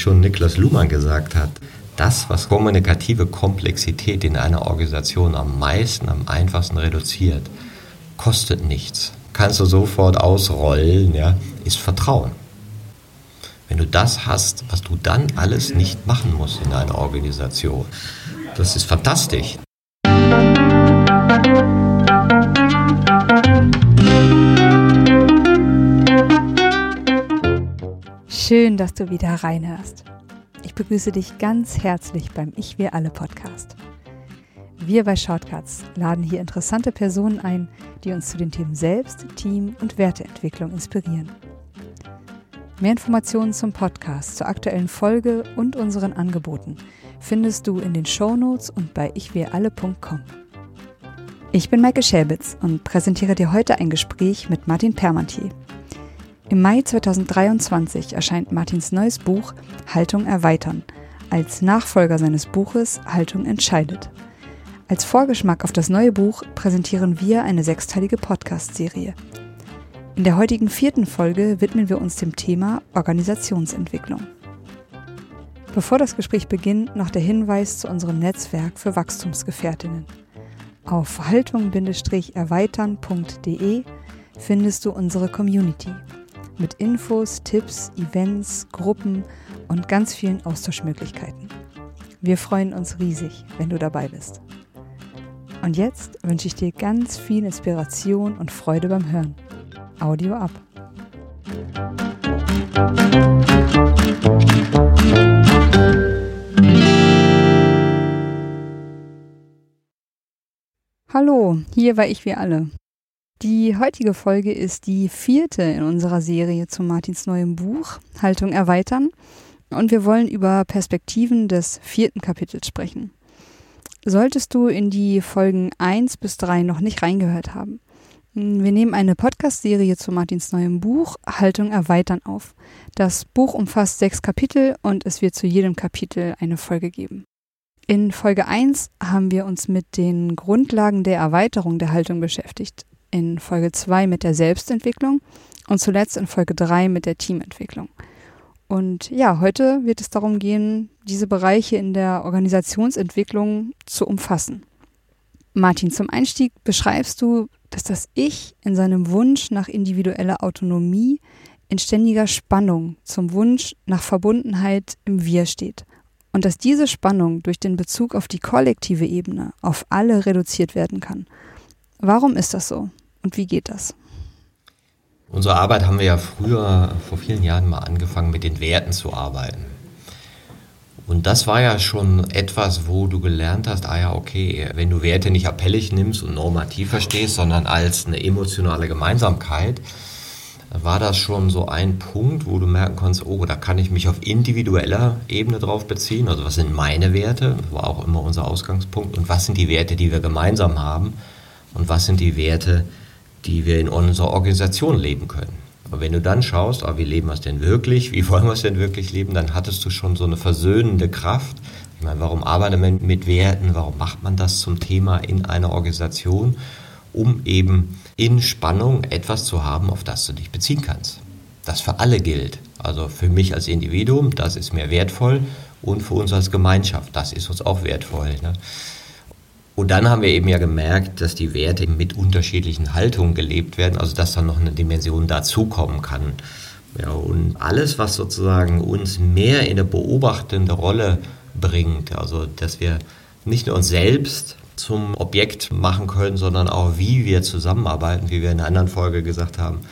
schon Niklas Luhmann gesagt hat, das, was kommunikative Komplexität in einer Organisation am meisten, am einfachsten reduziert, kostet nichts. Kannst du sofort ausrollen, ja, ist Vertrauen. Wenn du das hast, was du dann alles nicht machen musst in einer Organisation, das ist fantastisch. Schön, dass du wieder reinhörst. Ich begrüße dich ganz herzlich beim Ich Wir Alle Podcast. Wir bei Shortcuts laden hier interessante Personen ein, die uns zu den Themen Selbst, Team und Werteentwicklung inspirieren. Mehr Informationen zum Podcast, zur aktuellen Folge und unseren Angeboten findest du in den Shownotes und bei ichwiralle.com. Ich bin Maike Schäbitz und präsentiere dir heute ein Gespräch mit Martin Permantier. Im Mai 2023 erscheint Martins neues Buch Haltung erweitern als Nachfolger seines Buches Haltung entscheidet. Als Vorgeschmack auf das neue Buch präsentieren wir eine sechsteilige Podcast-Serie. In der heutigen vierten Folge widmen wir uns dem Thema Organisationsentwicklung. Bevor das Gespräch beginnt, noch der Hinweis zu unserem Netzwerk für Wachstumsgefährtinnen. Auf haltung-erweitern.de findest du unsere Community mit Infos, Tipps, Events, Gruppen und ganz vielen Austauschmöglichkeiten. Wir freuen uns riesig, wenn du dabei bist. Und jetzt wünsche ich dir ganz viel Inspiration und Freude beim Hören. Audio ab. Hallo, hier war ich wie alle. Die heutige Folge ist die vierte in unserer Serie zu Martins neuem Buch Haltung erweitern und wir wollen über Perspektiven des vierten Kapitels sprechen. Solltest du in die Folgen 1 bis 3 noch nicht reingehört haben, wir nehmen eine Podcast-Serie zu Martins neuem Buch Haltung erweitern auf. Das Buch umfasst sechs Kapitel und es wird zu jedem Kapitel eine Folge geben. In Folge 1 haben wir uns mit den Grundlagen der Erweiterung der Haltung beschäftigt in Folge 2 mit der Selbstentwicklung und zuletzt in Folge 3 mit der Teamentwicklung. Und ja, heute wird es darum gehen, diese Bereiche in der Organisationsentwicklung zu umfassen. Martin, zum Einstieg beschreibst du, dass das Ich in seinem Wunsch nach individueller Autonomie in ständiger Spannung zum Wunsch nach Verbundenheit im Wir steht. Und dass diese Spannung durch den Bezug auf die kollektive Ebene auf alle reduziert werden kann. Warum ist das so? Und wie geht das? Unsere Arbeit haben wir ja früher, vor vielen Jahren mal angefangen, mit den Werten zu arbeiten. Und das war ja schon etwas, wo du gelernt hast, ah ja, okay, wenn du Werte nicht appellig nimmst und normativ verstehst, sondern als eine emotionale Gemeinsamkeit, war das schon so ein Punkt, wo du merken konntest, oh, da kann ich mich auf individueller Ebene drauf beziehen. Also was sind meine Werte? Das war auch immer unser Ausgangspunkt. Und was sind die Werte, die wir gemeinsam haben? Und was sind die Werte, die wir in unserer Organisation leben können. Aber wenn du dann schaust, ah, wie leben wir es denn wirklich, wie wollen wir es denn wirklich leben, dann hattest du schon so eine versöhnende Kraft. Ich meine, warum arbeitet man mit Werten, warum macht man das zum Thema in einer Organisation, um eben in Spannung etwas zu haben, auf das du dich beziehen kannst. Das für alle gilt. Also für mich als Individuum, das ist mir wertvoll und für uns als Gemeinschaft, das ist uns auch wertvoll. Ne? Und dann haben wir eben ja gemerkt, dass die Werte mit unterschiedlichen Haltungen gelebt werden, also dass dann noch eine Dimension dazukommen kann. Ja, und alles, was sozusagen uns mehr in eine beobachtende Rolle bringt, also dass wir nicht nur uns selbst zum Objekt machen können, sondern auch wie wir zusammenarbeiten, wie wir in einer anderen Folge gesagt haben,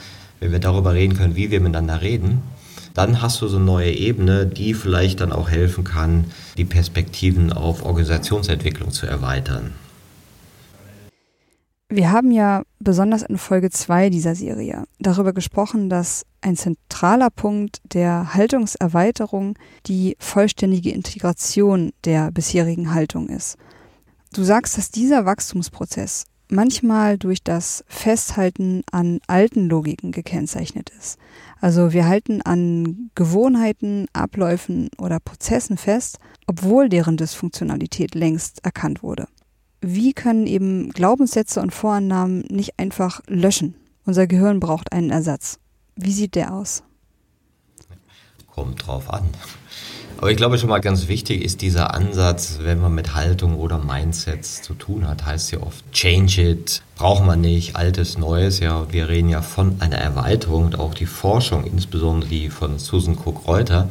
wenn wir darüber reden können, wie wir miteinander reden, dann hast du so eine neue Ebene, die vielleicht dann auch helfen kann, die Perspektiven auf Organisationsentwicklung zu erweitern. Wir haben ja besonders in Folge 2 dieser Serie darüber gesprochen, dass ein zentraler Punkt der Haltungserweiterung die vollständige Integration der bisherigen Haltung ist. Du sagst, dass dieser Wachstumsprozess manchmal durch das Festhalten an alten Logiken gekennzeichnet ist. Also wir halten an Gewohnheiten, Abläufen oder Prozessen fest, obwohl deren Dysfunktionalität längst erkannt wurde. Wie können eben Glaubenssätze und Vorannahmen nicht einfach löschen? Unser Gehirn braucht einen Ersatz. Wie sieht der aus? Kommt drauf an. Aber ich glaube schon mal ganz wichtig ist dieser Ansatz, wenn man mit Haltung oder Mindsets zu tun hat, heißt ja oft Change it, braucht man nicht, altes, neues. Ja, wir reden ja von einer Erweiterung und auch die Forschung, insbesondere die von Susan Cook-Reuter,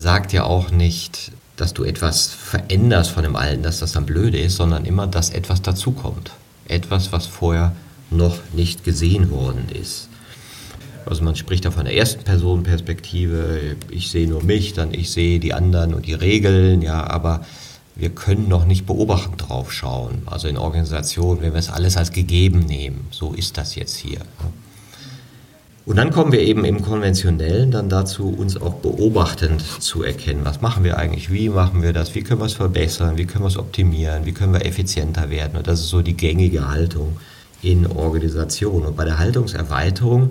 sagt ja auch nicht, dass du etwas veränderst von dem Alten, dass das dann blöde ist, sondern immer, dass etwas dazukommt. Etwas, was vorher noch nicht gesehen worden ist. Also man spricht da von der ersten Personenperspektive, ich sehe nur mich, dann ich sehe die anderen und die Regeln, ja, aber wir können noch nicht beobachtend drauf schauen. Also in Organisationen, wenn wir es alles als gegeben nehmen, so ist das jetzt hier. Und dann kommen wir eben im Konventionellen dann dazu, uns auch beobachtend zu erkennen. Was machen wir eigentlich? Wie machen wir das? Wie können wir es verbessern? Wie können wir es optimieren? Wie können wir effizienter werden? Und das ist so die gängige Haltung in Organisationen. Und bei der Haltungserweiterung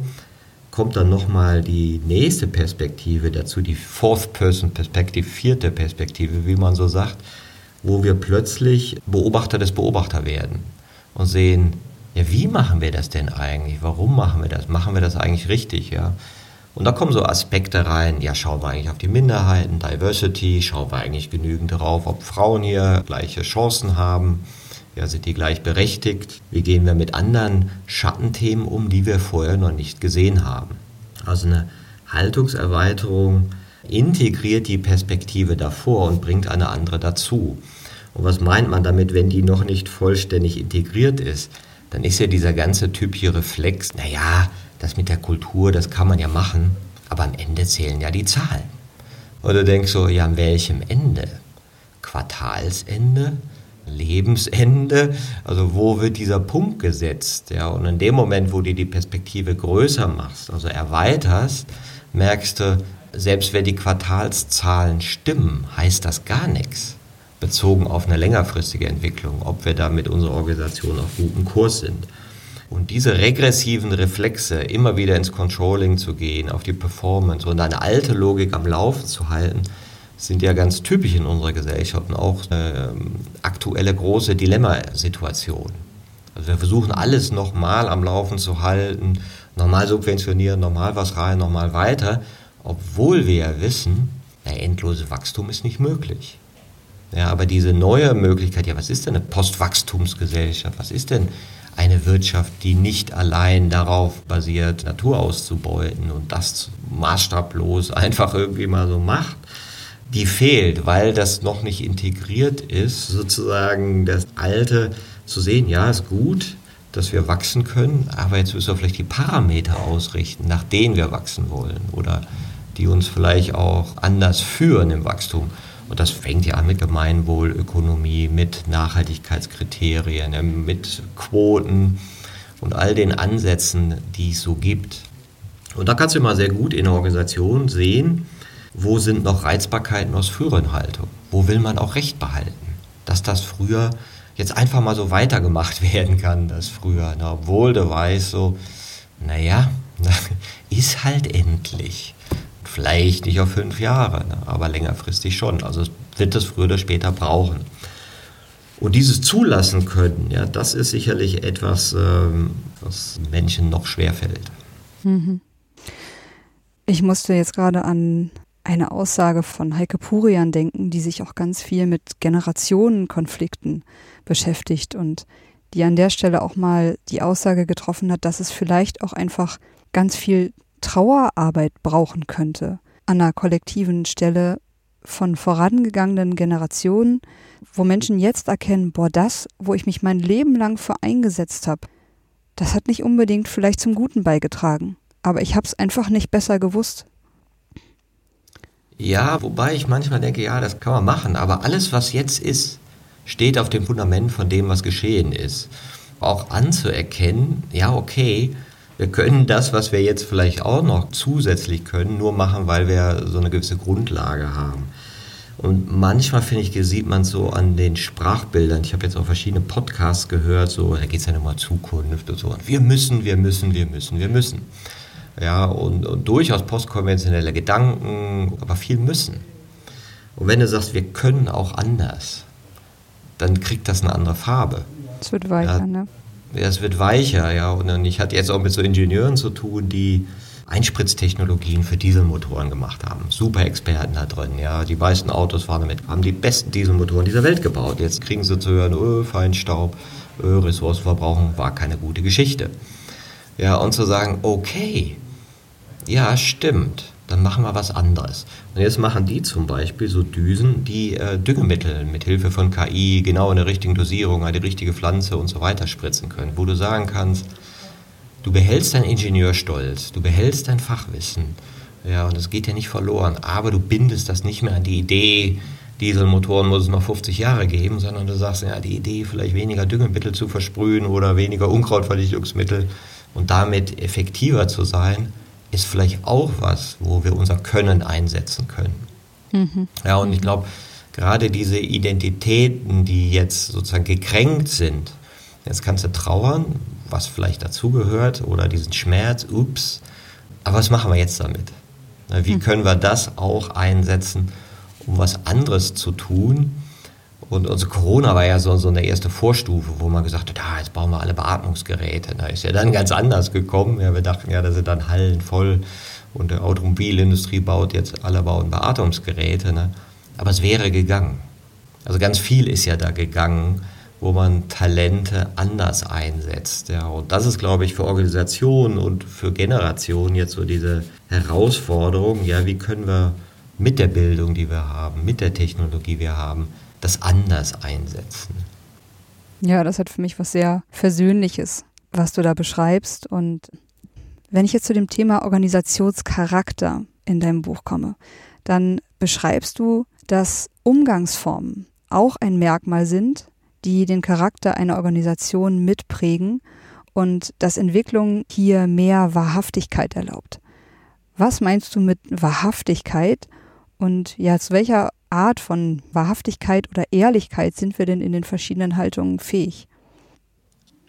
kommt dann nochmal die nächste Perspektive dazu, die Fourth-Person-Perspektive, vierte Perspektive, wie man so sagt, wo wir plötzlich Beobachter des Beobachter werden und sehen, ja, wie machen wir das denn eigentlich? Warum machen wir das? Machen wir das eigentlich richtig? Ja? Und da kommen so Aspekte rein, ja, schauen wir eigentlich auf die Minderheiten, Diversity, schauen wir eigentlich genügend darauf, ob Frauen hier gleiche Chancen haben, ja, sind die gleichberechtigt? Wie gehen wir mit anderen Schattenthemen um, die wir vorher noch nicht gesehen haben? Also eine Haltungserweiterung integriert die Perspektive davor und bringt eine andere dazu. Und was meint man damit, wenn die noch nicht vollständig integriert ist? Dann ist ja dieser ganze Typ hier Reflex, naja, das mit der Kultur, das kann man ja machen, aber am Ende zählen ja die Zahlen. Du denkst so, ja, an welchem Ende? Quartalsende? Lebensende? Also wo wird dieser Punkt gesetzt? Ja, und in dem Moment, wo du die Perspektive größer machst, also erweiterst, merkst du, selbst wenn die Quartalszahlen stimmen, heißt das gar nichts, bezogen auf eine längerfristige Entwicklung, ob wir da mit unserer Organisation auf gutem Kurs sind. Und diese regressiven Reflexe, immer wieder ins Controlling zu gehen, auf die Performance und eine alte Logik am Laufen zu halten, sind ja ganz typisch in unserer Gesellschaft und auch eine ähm, aktuelle große Dilemmasituation. Also wir versuchen alles nochmal am Laufen zu halten, nochmal subventionieren, nochmal was rein, nochmal weiter, obwohl wir ja wissen, der endlose Wachstum ist nicht möglich. Ja, aber diese neue Möglichkeit, ja, was ist denn eine Postwachstumsgesellschaft? Was ist denn eine Wirtschaft, die nicht allein darauf basiert, Natur auszubeuten und das maßstablos einfach irgendwie mal so macht? Die fehlt, weil das noch nicht integriert ist, sozusagen das Alte zu sehen, ja, ist gut, dass wir wachsen können, aber jetzt müssen wir vielleicht die Parameter ausrichten, nach denen wir wachsen wollen oder die uns vielleicht auch anders führen im Wachstum. Und das fängt ja an mit Gemeinwohlökonomie, mit Nachhaltigkeitskriterien, mit Quoten und all den Ansätzen, die es so gibt. Und da kannst du mal sehr gut in der Organisation sehen, wo sind noch Reizbarkeiten aus früheren Haltungen? Wo will man auch Recht behalten? Dass das früher jetzt einfach mal so weitergemacht werden kann, das früher. Na, obwohl du weißt, so, naja, ist halt endlich. Vielleicht nicht auf fünf Jahre, ne, aber längerfristig schon. Also wird es früher oder später brauchen. Und dieses zulassen können, ja, das ist sicherlich etwas, ähm, was Menschen noch schwerfällt. Mhm. Ich musste jetzt gerade an eine Aussage von Heike Purian denken, die sich auch ganz viel mit Generationenkonflikten beschäftigt und die an der Stelle auch mal die Aussage getroffen hat, dass es vielleicht auch einfach ganz viel Trauerarbeit brauchen könnte an einer kollektiven Stelle von vorangegangenen Generationen, wo Menschen jetzt erkennen, boah, das, wo ich mich mein Leben lang für eingesetzt habe, das hat nicht unbedingt vielleicht zum Guten beigetragen, aber ich habe es einfach nicht besser gewusst. Ja, wobei ich manchmal denke, ja, das kann man machen, aber alles, was jetzt ist, steht auf dem Fundament von dem, was geschehen ist. Auch anzuerkennen, ja, okay, wir können das, was wir jetzt vielleicht auch noch zusätzlich können, nur machen, weil wir so eine gewisse Grundlage haben. Und manchmal, finde ich, sieht man so an den Sprachbildern. Ich habe jetzt auch verschiedene Podcasts gehört, so, da geht es ja nochmal Zukunft und so. Und wir müssen, wir müssen, wir müssen, wir müssen. Ja, und, und durchaus postkonventionelle Gedanken, aber viel müssen. Und wenn du sagst, wir können auch anders, dann kriegt das eine andere Farbe. Es wird weicher, ja, ne? Es wird weicher, ja. Und ich hatte jetzt auch mit so Ingenieuren zu tun, die Einspritztechnologien für Dieselmotoren gemacht haben. Super Experten da drin, ja. Die meisten Autos fahren damit, haben die besten Dieselmotoren dieser Welt gebaut. Jetzt kriegen sie zu hören, oh, Feinstaub, oh, Ressourcenverbrauchung war keine gute Geschichte. Ja, und zu sagen, okay, ja, stimmt, dann machen wir was anderes. Und jetzt machen die zum Beispiel so Düsen, die äh, Düngemittel mit Hilfe von KI genau in der richtigen Dosierung an die richtige Pflanze und so weiter spritzen können, wo du sagen kannst, du behältst deinen Ingenieurstolz, du behältst dein Fachwissen, ja, und es geht ja nicht verloren, aber du bindest das nicht mehr an die Idee, Dieselmotoren muss es noch 50 Jahre geben, sondern du sagst, ja, die Idee, vielleicht weniger Düngemittel zu versprühen oder weniger Unkrautverdichtungsmittel und damit effektiver zu sein, ist vielleicht auch was, wo wir unser Können einsetzen können. Mhm. Ja, und ich glaube, gerade diese Identitäten, die jetzt sozusagen gekränkt sind, jetzt kannst du trauern, was vielleicht dazugehört, oder diesen Schmerz, ups, aber was machen wir jetzt damit? Wie mhm. können wir das auch einsetzen, um was anderes zu tun? Und also Corona war ja so, so eine erste Vorstufe, wo man gesagt hat, ah, jetzt bauen wir alle Beatmungsgeräte. Da ist ja dann ganz anders gekommen. Ja, wir dachten ja, da sind dann Hallen voll und die Automobilindustrie baut jetzt, alle bauen Beatmungsgeräte. Ne? Aber es wäre gegangen. Also ganz viel ist ja da gegangen, wo man Talente anders einsetzt. Ja. Und das ist, glaube ich, für Organisationen und für Generationen jetzt so diese Herausforderung, ja, wie können wir mit der Bildung, die wir haben, mit der Technologie, die wir haben, das anders einsetzen. Ja, das hat für mich was sehr Versöhnliches, was du da beschreibst. Und wenn ich jetzt zu dem Thema Organisationscharakter in deinem Buch komme, dann beschreibst du, dass Umgangsformen auch ein Merkmal sind, die den Charakter einer Organisation mitprägen und dass Entwicklung hier mehr Wahrhaftigkeit erlaubt. Was meinst du mit Wahrhaftigkeit und ja, zu welcher Art von Wahrhaftigkeit oder Ehrlichkeit sind wir denn in den verschiedenen Haltungen fähig?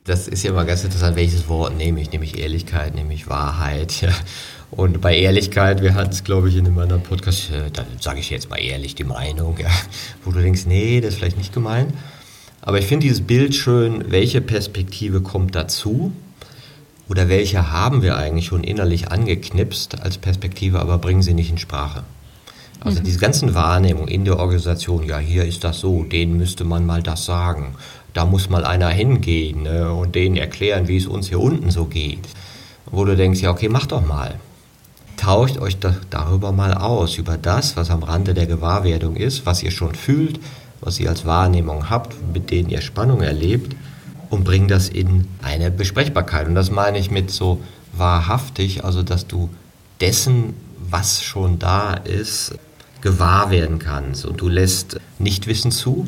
Das ist ja mal ganz interessant, welches Wort nehme ich? Nehme ich Ehrlichkeit, nehme ich Wahrheit? Ja. Und bei Ehrlichkeit, wir hatten es, glaube ich, in einem anderen Podcast, äh, da sage ich jetzt mal ehrlich die Meinung, ja, wo du denkst, nee, das ist vielleicht nicht gemeint. Aber ich finde dieses Bild schön, welche Perspektive kommt dazu? Oder welche haben wir eigentlich schon innerlich angeknipst als Perspektive, aber bringen sie nicht in Sprache? Also mhm. diese ganzen Wahrnehmungen in der Organisation, ja, hier ist das so, denen müsste man mal das sagen. Da muss mal einer hingehen ne, und denen erklären, wie es uns hier unten so geht. Wo du denkst, ja, okay, mach doch mal. Tauscht euch da, darüber mal aus, über das, was am Rande der Gewahrwerdung ist, was ihr schon fühlt, was ihr als Wahrnehmung habt, mit denen ihr Spannung erlebt und bringt das in eine Besprechbarkeit. Und das meine ich mit so wahrhaftig, also dass du dessen, was schon da ist, gewahr werden kannst und du lässt Nichtwissen zu,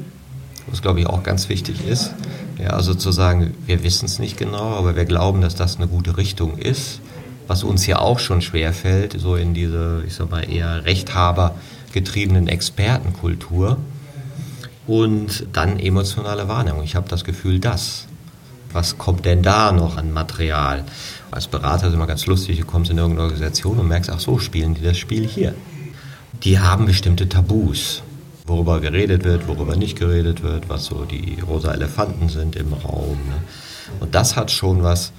was glaube ich auch ganz wichtig ist. Ja, also zu sagen, wir wissen es nicht genau, aber wir glauben, dass das eine gute Richtung ist, was uns ja auch schon schwer fällt, so in diese, ich sag mal, eher Rechthaber getriebenen Expertenkultur. Und dann emotionale Wahrnehmung. Ich habe das Gefühl, das. Was kommt denn da noch an Material? Als Berater ist immer ganz lustig, du kommst in irgendeine Organisation und merkst, ach so, spielen die das Spiel hier die haben bestimmte Tabus, worüber geredet wird, worüber nicht geredet wird, was so die rosa Elefanten sind im Raum. Ne? Und das hat schon was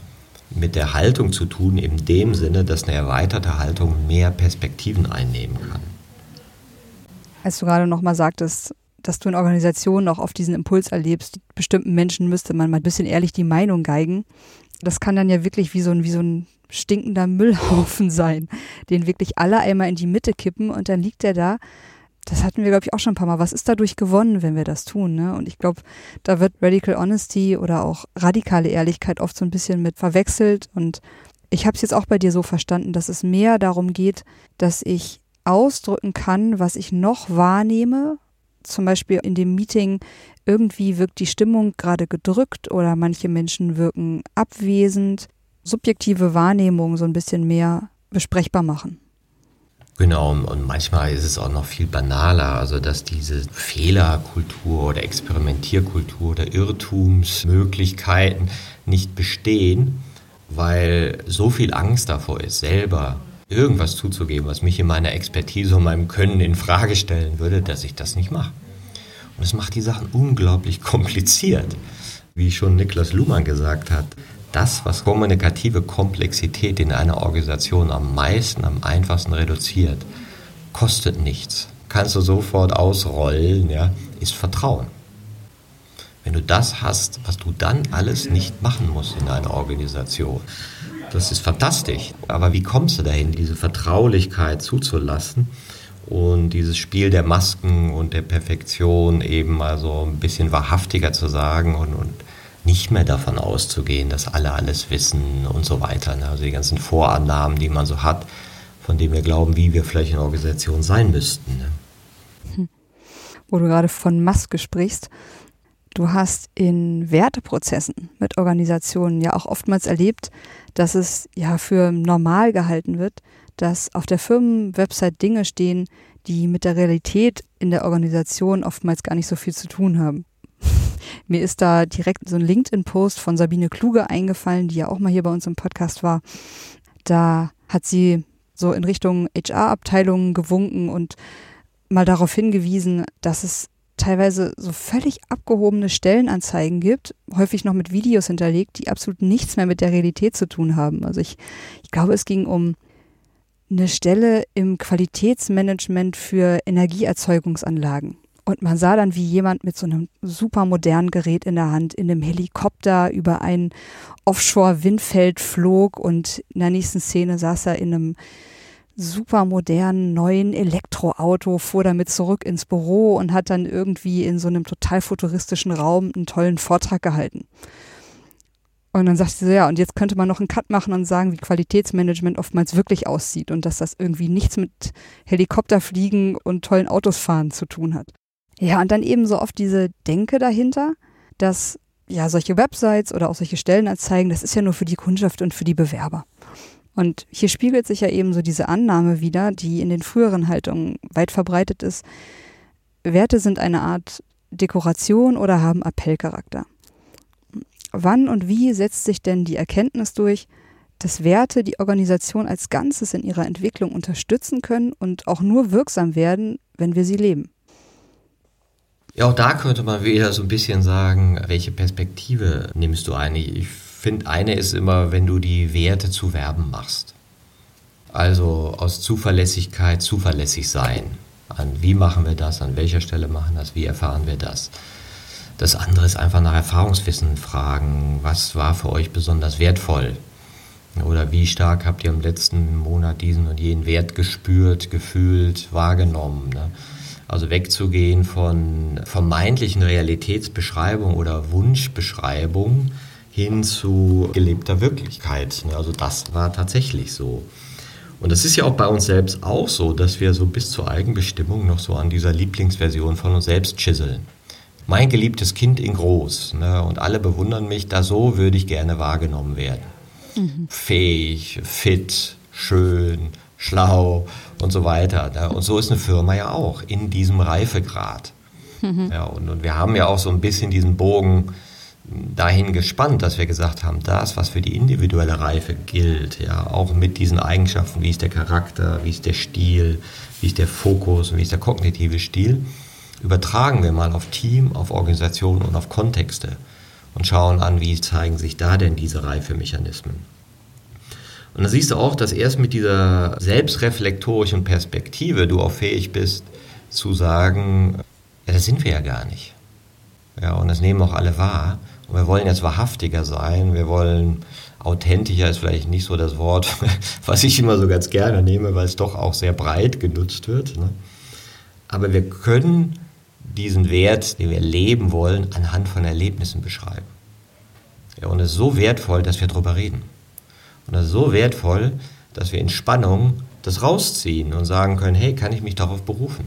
mit der Haltung zu tun, in dem Sinne, dass eine erweiterte Haltung mehr Perspektiven einnehmen kann. Als du gerade nochmal sagtest, dass du in Organisationen auch auf diesen Impuls erlebst, bestimmten Menschen müsste man mal ein bisschen ehrlich die Meinung geigen. Das kann dann ja wirklich wie so ein, wie so ein stinkender Müllhaufen sein, den wirklich alle einmal in die Mitte kippen und dann liegt er da. Das hatten wir, glaube ich, auch schon ein paar Mal. Was ist dadurch gewonnen, wenn wir das tun? Ne? Und ich glaube, da wird Radical Honesty oder auch radikale Ehrlichkeit oft so ein bisschen mit verwechselt. Und ich habe es jetzt auch bei dir so verstanden, dass es mehr darum geht, dass ich ausdrücken kann, was ich noch wahrnehme. Zum Beispiel in dem Meeting irgendwie wirkt die Stimmung gerade gedrückt oder manche Menschen wirken abwesend subjektive Wahrnehmung so ein bisschen mehr besprechbar machen. Genau, und manchmal ist es auch noch viel banaler, also dass diese Fehlerkultur oder Experimentierkultur oder Irrtumsmöglichkeiten nicht bestehen, weil so viel Angst davor ist, selber irgendwas zuzugeben, was mich in meiner Expertise und meinem Können in Frage stellen würde, dass ich das nicht mache. Und es macht die Sachen unglaublich kompliziert. Wie schon Niklas Luhmann gesagt hat, das, was kommunikative Komplexität in einer Organisation am meisten, am einfachsten reduziert, kostet nichts, kannst du sofort ausrollen, ja, ist Vertrauen. Wenn du das hast, was du dann alles nicht machen musst in einer Organisation, das ist fantastisch. Aber wie kommst du dahin, diese Vertraulichkeit zuzulassen und dieses Spiel der Masken und der Perfektion eben mal so ein bisschen wahrhaftiger zu sagen und, und nicht mehr davon auszugehen, dass alle alles wissen und so weiter. Ne? Also die ganzen Vorannahmen, die man so hat, von denen wir glauben, wie wir vielleicht in Organisation sein müssten. Ne? Hm. Wo du gerade von Maske sprichst, Du hast in Werteprozessen mit Organisationen ja auch oftmals erlebt, dass es ja für normal gehalten wird, dass auf der Firmenwebsite Dinge stehen, die mit der Realität in der Organisation oftmals gar nicht so viel zu tun haben. Mir ist da direkt so ein LinkedIn-Post von Sabine Kluge eingefallen, die ja auch mal hier bei uns im Podcast war. Da hat sie so in Richtung HR-Abteilungen gewunken und mal darauf hingewiesen, dass es teilweise so völlig abgehobene Stellenanzeigen gibt, häufig noch mit Videos hinterlegt, die absolut nichts mehr mit der Realität zu tun haben. Also ich, ich glaube, es ging um eine Stelle im Qualitätsmanagement für Energieerzeugungsanlagen. Und man sah dann, wie jemand mit so einem super modernen Gerät in der Hand in einem Helikopter über ein Offshore-Windfeld flog und in der nächsten Szene saß er in einem super modernen neuen Elektroauto, fuhr damit zurück ins Büro und hat dann irgendwie in so einem total futuristischen Raum einen tollen Vortrag gehalten. Und dann sagte sie so, ja, und jetzt könnte man noch einen Cut machen und sagen, wie Qualitätsmanagement oftmals wirklich aussieht und dass das irgendwie nichts mit Helikopterfliegen und tollen Autos fahren zu tun hat. Ja, und dann eben so oft diese Denke dahinter, dass ja solche Websites oder auch solche Stellenanzeigen, das ist ja nur für die Kundschaft und für die Bewerber. Und hier spiegelt sich ja eben so diese Annahme wieder, die in den früheren Haltungen weit verbreitet ist. Werte sind eine Art Dekoration oder haben Appellcharakter. Wann und wie setzt sich denn die Erkenntnis durch, dass Werte die Organisation als Ganzes in ihrer Entwicklung unterstützen können und auch nur wirksam werden, wenn wir sie leben? Ja, auch da könnte man wieder so ein bisschen sagen, welche Perspektive nimmst du ein? Ich finde, eine ist immer, wenn du die Werte zu Verben machst. Also aus Zuverlässigkeit zuverlässig sein. An wie machen wir das, an welcher Stelle machen das, wie erfahren wir das. Das andere ist einfach nach Erfahrungswissen fragen, was war für euch besonders wertvoll? Oder wie stark habt ihr im letzten Monat diesen und jenen Wert gespürt, gefühlt, wahrgenommen? Ne? Also wegzugehen von vermeintlichen Realitätsbeschreibung oder Wunschbeschreibung hin zu gelebter Wirklichkeit. Also das war tatsächlich so. Und das ist ja auch bei uns selbst auch so, dass wir so bis zur Eigenbestimmung noch so an dieser Lieblingsversion von uns selbst chisseln. Mein geliebtes Kind in groß. Ne? Und alle bewundern mich, da so würde ich gerne wahrgenommen werden. Mhm. Fähig, fit, schön, schlau und so weiter. Ne? Und so ist eine Firma ja auch in diesem Reifegrad. Mhm. Ja, und, und wir haben ja auch so ein bisschen diesen Bogen dahin gespannt, dass wir gesagt haben, das, was für die individuelle Reife gilt, ja, auch mit diesen Eigenschaften, wie ist der Charakter, wie ist der Stil, wie ist der Fokus und wie ist der kognitive Stil, übertragen wir mal auf Team, auf Organisation und auf Kontexte und schauen an, wie zeigen sich da denn diese Reifemechanismen. Und da siehst du auch, dass erst mit dieser selbstreflektorischen Perspektive du auch fähig bist zu sagen, ja, das sind wir ja gar nicht. Ja, und das nehmen auch alle wahr. Und wir wollen jetzt wahrhaftiger sein, wir wollen authentischer ist vielleicht nicht so das Wort, was ich immer so ganz gerne nehme, weil es doch auch sehr breit genutzt wird. Ne? Aber wir können diesen Wert, den wir leben wollen, anhand von Erlebnissen beschreiben. Ja, und es ist so wertvoll, dass wir darüber reden. Und es ist so wertvoll, dass wir in Spannung das rausziehen und sagen können, hey, kann ich mich darauf berufen?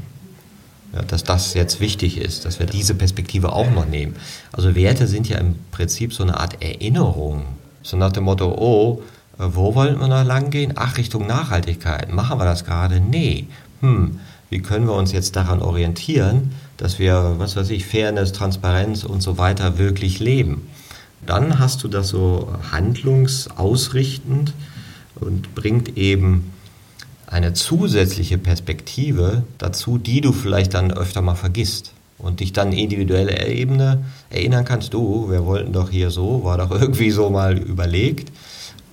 ja, dass das jetzt wichtig ist, dass wir diese Perspektive auch noch nehmen. Also Werte sind ja im Prinzip so eine Art Erinnerung. So nach dem Motto, oh, wo wollen wir noch lang gehen? Ach, Richtung Nachhaltigkeit. Machen wir das gerade? Nee. Hm, wie können wir uns jetzt daran orientieren, dass wir, was weiß ich, Fairness, Transparenz und so weiter wirklich leben? Dann hast du das so handlungsausrichtend und bringt eben eine zusätzliche Perspektive dazu, die du vielleicht dann öfter mal vergisst. und dich dann individuelle Ebene erinnern kannst, du, wir wollten doch hier so, war doch irgendwie so mal überlegt.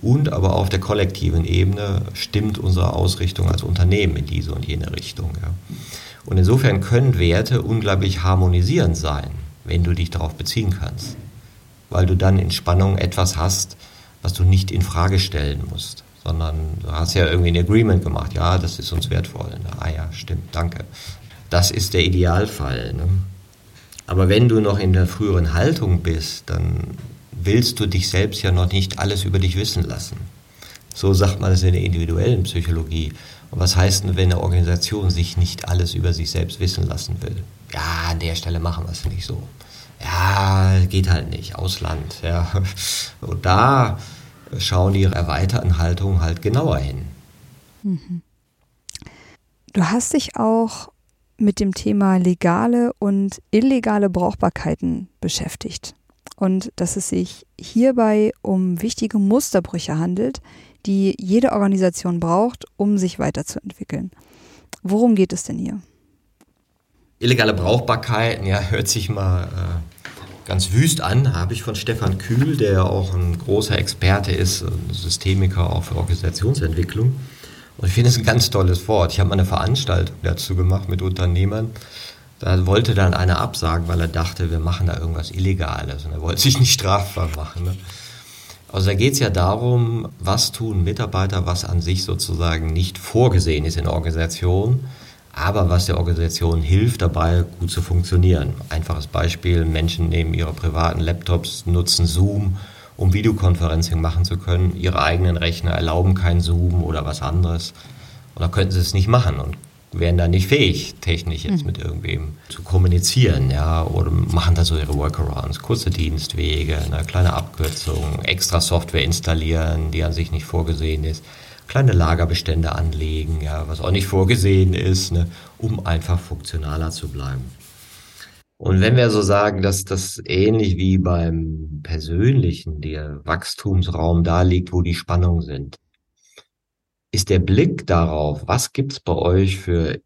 Und aber auf der kollektiven Ebene stimmt unsere Ausrichtung als Unternehmen in diese und jene Richtung. Ja. Und insofern können Werte unglaublich harmonisierend sein, wenn du dich darauf beziehen kannst. Weil du dann in Spannung etwas hast, was du nicht in Frage stellen musst, sondern du hast ja irgendwie ein Agreement gemacht. Ja, das ist uns wertvoll. Ah ja, stimmt, danke. Das ist der Idealfall. Ne? Aber wenn du noch in der früheren Haltung bist, dann willst du dich selbst ja noch nicht alles über dich wissen lassen. So sagt man es in der individuellen Psychologie. Und was heißt denn, wenn eine Organisation sich nicht alles über sich selbst wissen lassen will? Ja, an der Stelle machen wir es nicht so. Ja, geht halt nicht. Ausland, ja. Und da schauen die erweiterten Haltungen halt genauer hin. Mhm. Du hast dich auch mit dem Thema legale und illegale Brauchbarkeiten beschäftigt und dass es sich hierbei um wichtige Musterbrüche handelt, die jede Organisation braucht, um sich weiterzuentwickeln. Worum geht es denn hier? Illegale Brauchbarkeiten, ja, hört sich mal äh, ganz wüst an, habe ich von Stefan Kühl, der auch ein großer Experte ist, Systemiker auch für Organisationsentwicklung. Und ich finde es ein ganz tolles Wort. Ich habe mal eine Veranstaltung dazu gemacht mit Unternehmern. Da wollte dann einer absagen, weil er dachte, wir machen da irgendwas Illegales. Und er wollte sich nicht strafbar machen. Ne? Also da geht es ja darum, was tun Mitarbeiter, was an sich sozusagen nicht vorgesehen ist in der Organisation, aber was der Organisation hilft, dabei gut zu funktionieren. Einfaches Beispiel, Menschen nehmen ihre privaten Laptops, nutzen Zoom um Videokonferencing machen zu können. Ihre eigenen Rechner erlauben kein Zoom oder was anderes. Oder könnten sie es nicht machen und wären da nicht fähig, technisch jetzt mhm. mit irgendwem zu kommunizieren, ja, oder machen da so ihre Workarounds, kurze Dienstwege, eine kleine Abkürzung, extra Software installieren, die an sich nicht vorgesehen ist, kleine Lagerbestände anlegen, ja, was auch nicht vorgesehen ist, ne, um einfach funktionaler zu bleiben. Und wenn wir so sagen, dass das ähnlich wie beim persönlichen, der Wachstumsraum da liegt, wo die Spannungen sind, ist der Blick darauf, was gibt's bei euch für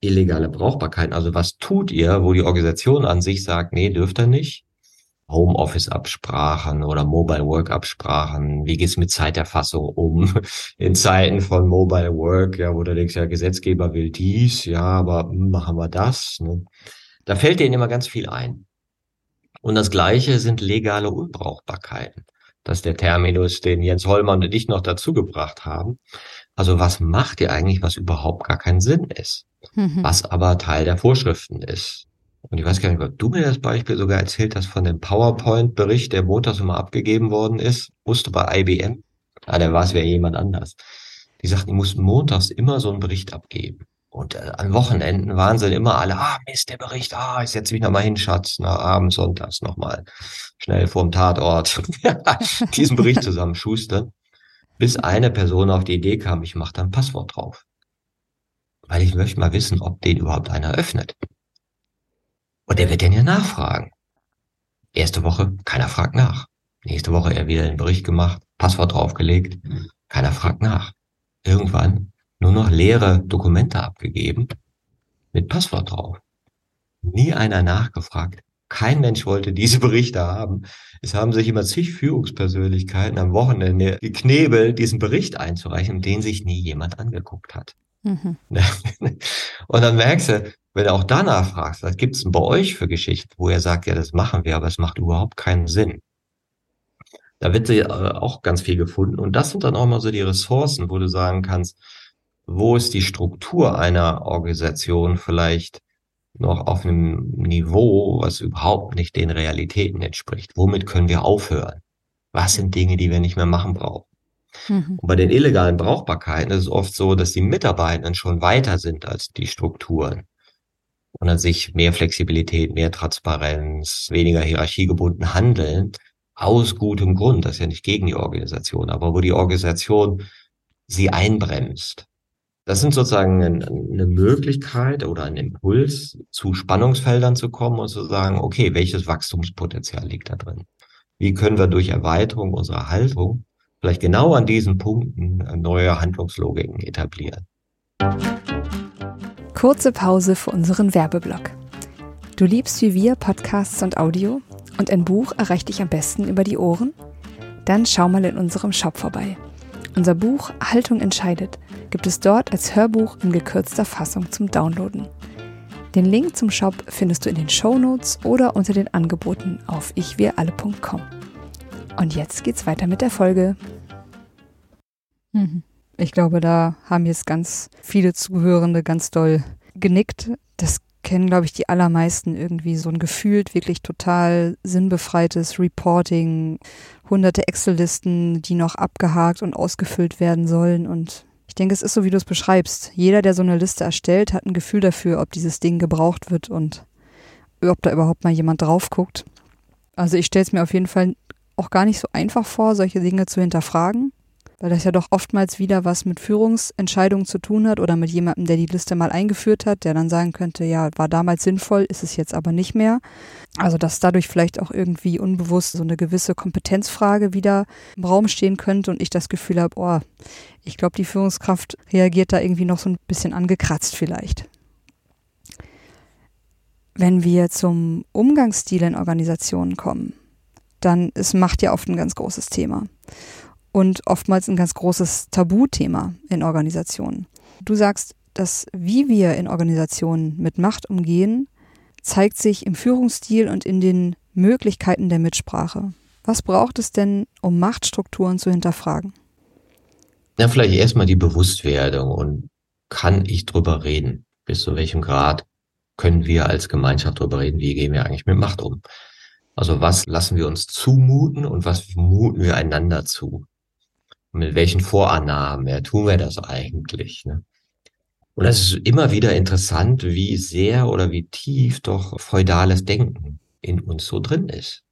illegale Brauchbarkeiten? Also was tut ihr, wo die Organisation an sich sagt, nee, dürft ihr nicht? Homeoffice-Absprachen oder Mobile Work-Absprachen. Wie geht's mit Zeiterfassung um in Zeiten von Mobile Work, ja, wo du denkst, ja, Gesetzgeber will dies, ja, aber machen wir das. Ne? Da fällt denen immer ganz viel ein. Und das Gleiche sind legale Unbrauchbarkeiten. Das ist der Terminus, den Jens Hollmann und ich noch dazu gebracht haben. Also was macht ihr eigentlich, was überhaupt gar keinen Sinn ist, mhm. was aber Teil der Vorschriften ist? Und ich weiß gar nicht, ob du mir das Beispiel sogar erzählt hast von dem PowerPoint-Bericht, der montags immer abgegeben worden ist, musste bei IBM. Ah, der war es wäre jemand anders. Die sagten, die mussten montags immer so einen Bericht abgeben. Und äh, an Wochenenden waren sie immer alle, ah, Mist, der Bericht, ah, ich setze mich nochmal hin, Schatz, na, abends, sonntags nochmal schnell vorm Tatort diesen Bericht zusammenschustern, bis eine Person auf die Idee kam, ich mache da ein Passwort drauf. Weil ich möchte mal wissen, ob den überhaupt einer öffnet. Und der wird dann ja nachfragen. Erste Woche, keiner fragt nach. Nächste Woche er wieder den Bericht gemacht, Passwort draufgelegt, keiner fragt nach. Irgendwann nur noch leere Dokumente abgegeben mit Passwort drauf. Nie einer nachgefragt. Kein Mensch wollte diese Berichte haben. Es haben sich immer zig Führungspersönlichkeiten am Wochenende geknebelt, diesen Bericht einzureichen, den sich nie jemand angeguckt hat. Mhm. Und dann merkst du, wenn du auch danach fragst, was gibt's denn bei euch für Geschichten, wo er sagt, ja, das machen wir, aber es macht überhaupt keinen Sinn. Da wird äh, auch ganz viel gefunden. Und das sind dann auch mal so die Ressourcen, wo du sagen kannst, wo ist die Struktur einer Organisation vielleicht noch auf einem Niveau, was überhaupt nicht den Realitäten entspricht. Womit können wir aufhören? Was sind Dinge, die wir nicht mehr machen brauchen? Mhm. Und bei den illegalen Brauchbarkeiten ist es oft so, dass die Mitarbeitenden schon weiter sind als die Strukturen und an sich mehr Flexibilität, mehr Transparenz, weniger hierarchiegebunden handeln, aus gutem Grund, das ist ja nicht gegen die Organisation, aber wo die Organisation sie einbremst das sind sozusagen eine Möglichkeit oder ein Impuls, zu Spannungsfeldern zu kommen und zu sagen, okay, welches Wachstumspotenzial liegt da drin? Wie können wir durch Erweiterung unserer Haltung vielleicht genau an diesen Punkten neue Handlungslogiken etablieren? Kurze Pause für unseren Werbeblock. Du liebst wie wir Podcasts und Audio und ein Buch erreicht dich am besten über die Ohren? Dann schau mal in unserem Shop vorbei. Unser Buch Haltung entscheidet gibt es dort als Hörbuch in gekürzter Fassung zum Downloaden. Den Link zum Shop findest du in den Show Notes oder unter den Angeboten auf ichwiralle.com. Und jetzt geht's weiter mit der Folge. Mhm. Ich glaube, da haben jetzt ganz viele Zuhörende ganz doll genickt. Das kennen, glaube ich, die allermeisten irgendwie so ein gefühlt wirklich total sinnbefreites Reporting, hunderte Excel-Listen, die noch abgehakt und ausgefüllt werden sollen. Und ich denke, es ist so, wie du es beschreibst. Jeder, der so eine Liste erstellt, hat ein Gefühl dafür, ob dieses Ding gebraucht wird und ob da überhaupt mal jemand drauf guckt. Also ich stelle es mir auf jeden Fall auch gar nicht so einfach vor, solche Dinge zu hinterfragen weil das ja doch oftmals wieder was mit Führungsentscheidungen zu tun hat oder mit jemandem, der die Liste mal eingeführt hat, der dann sagen könnte, ja, war damals sinnvoll, ist es jetzt aber nicht mehr. Also dass dadurch vielleicht auch irgendwie unbewusst so eine gewisse Kompetenzfrage wieder im Raum stehen könnte und ich das Gefühl habe, oh, ich glaube, die Führungskraft reagiert da irgendwie noch so ein bisschen angekratzt vielleicht. Wenn wir zum Umgangsstil in Organisationen kommen, dann ist Macht ja oft ein ganz großes Thema und oftmals ein ganz großes Tabuthema in Organisationen. Du sagst, dass wie wir in Organisationen mit Macht umgehen, zeigt sich im Führungsstil und in den Möglichkeiten der Mitsprache. Was braucht es denn, um Machtstrukturen zu hinterfragen? Ja, vielleicht erstmal die Bewusstwerdung und kann ich drüber reden? Bis zu welchem Grad können wir als Gemeinschaft drüber reden? Wie gehen wir eigentlich mit Macht um? Also was lassen wir uns zumuten und was muten wir einander zu? Mit welchen Vorannahmen ja, tun wir das eigentlich? Ne? Und es ist immer wieder interessant, wie sehr oder wie tief doch feudales Denken in uns so drin ist.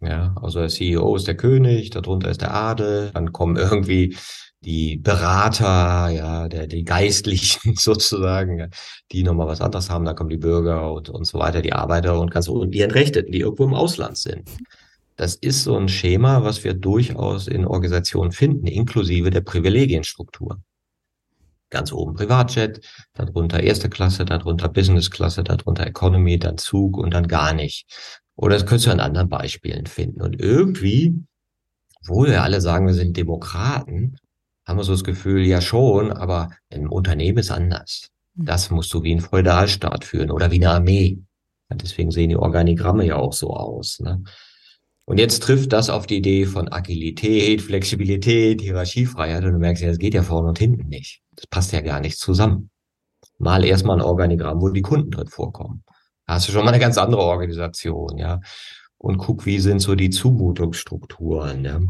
Ja, also der CEO ist der König, darunter ist der Adel, dann kommen irgendwie die Berater, ja, der, die Geistlichen sozusagen, die nochmal was anderes haben, da kommen die Bürger und, und so weiter, die Arbeiter und ganz und die Entrechteten, die irgendwo im Ausland sind. Das ist so ein Schema, was wir durchaus in Organisationen finden, inklusive der Privilegienstruktur. Ganz oben Privatjet, darunter erste Klasse, darunter Business-Klasse, darunter Economy, dann Zug und dann gar nicht. Oder das könntest du an anderen Beispielen finden. Und irgendwie, obwohl wir alle sagen, wir sind Demokraten, haben wir so das Gefühl, ja schon, aber im Unternehmen ist anders. Hm. Das musst du wie ein Feudalstaat führen oder wie eine Armee. deswegen sehen die Organigramme ja auch so aus. Ne? Und jetzt trifft das auf die Idee von Agilität, Flexibilität, Hierarchiefreiheit und du merkst ja, das geht ja vorne und hinten nicht. Das passt ja gar nicht zusammen. Mal erstmal ein Organigramm, wo die Kunden drin vorkommen. Da hast du schon mal eine ganz andere Organisation, ja. Und guck, wie sind so die Zumutungsstrukturen, ja.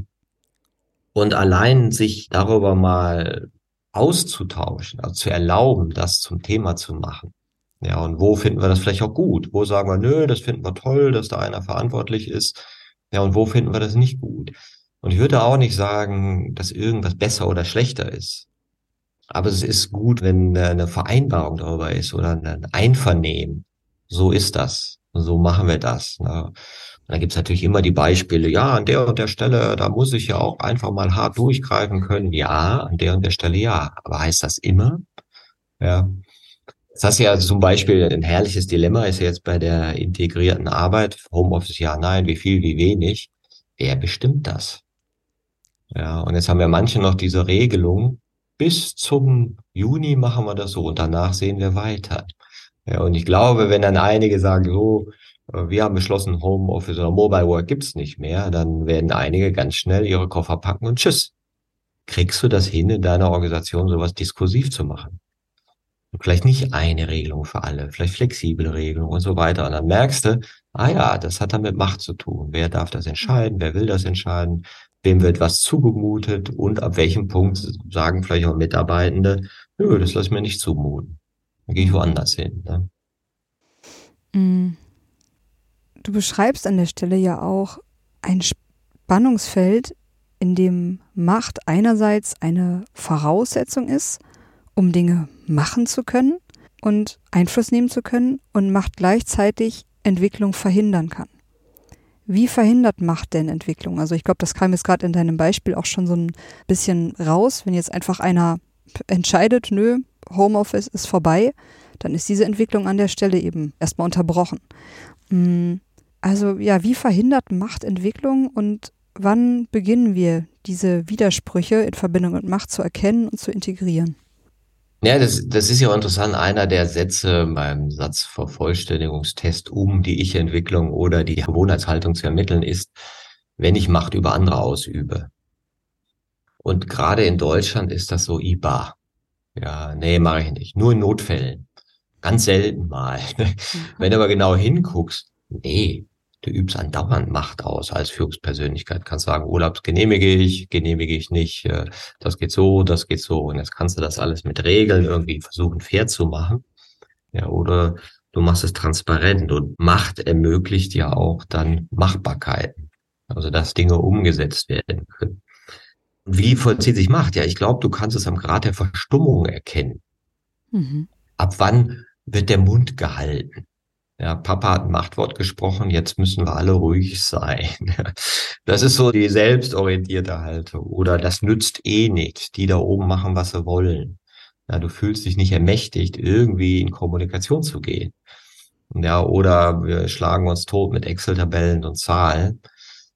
Und allein sich darüber mal auszutauschen, also zu erlauben, das zum Thema zu machen. Ja, und wo finden wir das vielleicht auch gut? Wo sagen wir, nö, das finden wir toll, dass da einer verantwortlich ist ja, und wo finden wir das nicht gut? Und ich würde auch nicht sagen, dass irgendwas besser oder schlechter ist. Aber es ist gut, wenn eine Vereinbarung darüber ist oder ein Einvernehmen. So ist das. So machen wir das. Ne? Und dann gibt's natürlich immer die Beispiele, ja, an der und der Stelle, da muss ich ja auch einfach mal hart durchgreifen können. Ja, an der und der Stelle ja. Aber heißt das immer? Ja. Das hast ja zum Beispiel ein herrliches Dilemma ist jetzt bei der integrierten Arbeit. Homeoffice ja, nein, wie viel, wie wenig. Wer bestimmt das? Ja, und jetzt haben wir manche noch diese Regelung. Bis zum Juni machen wir das so und danach sehen wir weiter. Ja, und ich glaube, wenn dann einige sagen, so, äh, wir haben beschlossen, Homeoffice oder Mobile Work gibt's nicht mehr, dann werden einige ganz schnell ihre Koffer packen und tschüss. Kriegst du das hin, in deiner Organisation sowas diskursiv zu machen? Vielleicht nicht eine Regelung für alle, vielleicht flexible Regelungen und so weiter. Und dann merkst du, ah ja, das hat dann mit Macht zu tun. Wer darf das entscheiden? Wer will das entscheiden? Wem wird was zugemutet? Und ab welchem Punkt sagen vielleicht auch Mitarbeitende, nö, das lass mir nicht zumuten. Dann gehe ich woanders hin. Ne? Mm. Du beschreibst an der Stelle ja auch ein Spannungsfeld, in dem Macht einerseits eine Voraussetzung ist, um Dinge machen zu können und Einfluss nehmen zu können und Macht gleichzeitig Entwicklung verhindern kann. Wie verhindert Macht denn Entwicklung? Also ich glaube, das kam jetzt gerade in deinem Beispiel auch schon so ein bisschen raus, wenn jetzt einfach einer entscheidet, nö, Homeoffice ist vorbei, dann ist diese Entwicklung an der Stelle eben erstmal unterbrochen. Mm, also ja, wie verhindert Macht Entwicklung und wann beginnen wir diese Widersprüche in Verbindung mit Macht zu erkennen und zu integrieren? Ja, das, das ist ja interessant. Einer der Sätze beim Satzvervollständigungstest, um die Ich-Entwicklung oder die Gewohnheitshaltung zu ermitteln, ist, wenn ich Macht über andere ausübe. Und gerade in Deutschland ist das so IBA. Ja, nee, mache ich nicht. Nur in Notfällen. Ganz selten mal. Wenn du aber genau hinguckst, nee, du übst andauernd Macht aus als Führungspersönlichkeit. Kannst sagen, Urlaubs genehmige ich, genehmige ich nicht, äh, das geht so, das geht so. Und jetzt kannst du das alles mit Regeln irgendwie versuchen fair zu machen. Ja, oder du machst es transparent und Macht ermöglicht ja auch dann Machbarkeiten. Also, dass Dinge umgesetzt werden können. Wie vollzieht sich Macht? Ja, ich glaube, du kannst es am Grad der Verstummung erkennen. Mhm. Ab wann wird der Mund gehalten? Ja, Papa hat ein Machtwort gesprochen, jetzt müssen wir alle ruhig sein. Das ist so die selbstorientierte Haltung. Oder das nützt eh nicht. Die da oben machen, was sie wollen. Ja, du fühlst dich nicht ermächtigt, irgendwie in Kommunikation zu gehen. Ja, oder wir schlagen uns tot mit Excel-Tabellen und Zahlen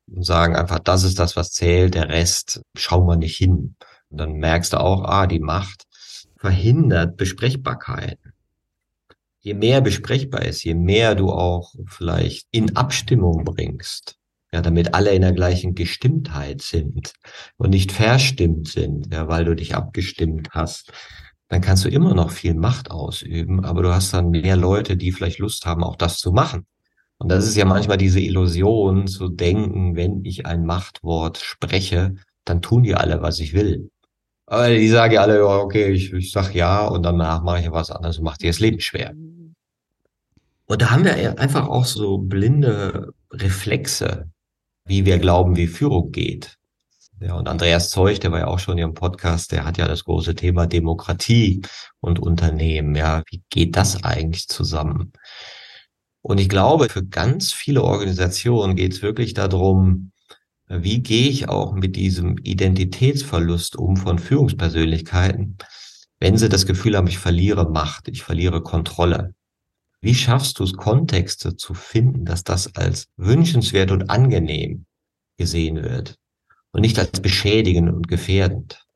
und sagen einfach, das ist das, was zählt, der Rest schauen wir nicht hin. Und dann merkst du auch, ah, die Macht verhindert Besprechbarkeiten je mehr besprechbar ist, je mehr du auch vielleicht in Abstimmung bringst, ja, damit alle in der gleichen Gestimmtheit sind und nicht verstimmt sind, ja, weil du dich abgestimmt hast, dann kannst du immer noch viel Macht ausüben, aber du hast dann mehr Leute, die vielleicht Lust haben, auch das zu machen. Und das ist ja manchmal diese Illusion zu denken, wenn ich ein Machtwort spreche, dann tun die alle, was ich will. Aber die sagen ja alle, okay, ich, ich sag ja und danach mache ich was anderes und mache dir das Leben schwer. Und da haben wir einfach auch so blinde Reflexe, wie wir glauben, wie Führung geht. Ja, und Andreas Zeug, der war ja auch schon im Podcast, der hat ja das große Thema Demokratie und Unternehmen. Ja, wie geht das eigentlich zusammen? Und ich glaube, für ganz viele Organisationen geht es wirklich darum, wie gehe ich auch mit diesem Identitätsverlust um von Führungspersönlichkeiten, wenn sie das Gefühl haben, ich verliere Macht, ich verliere Kontrolle? Wie schaffst du es, Kontexte zu finden, dass das als wünschenswert und angenehm gesehen wird und nicht als beschädigend und gefährdend?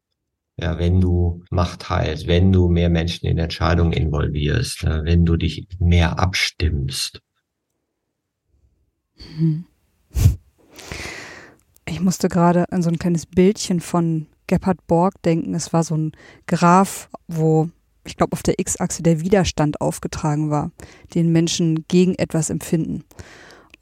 Ja, wenn du Macht teilst, wenn du mehr Menschen in Entscheidungen involvierst, wenn du dich mehr abstimmst. Mhm. Ich musste gerade an so ein kleines Bildchen von Gebhard Borg denken. Es war so ein Graph, wo ich glaube, auf der X-Achse der Widerstand aufgetragen war, den Menschen gegen etwas empfinden.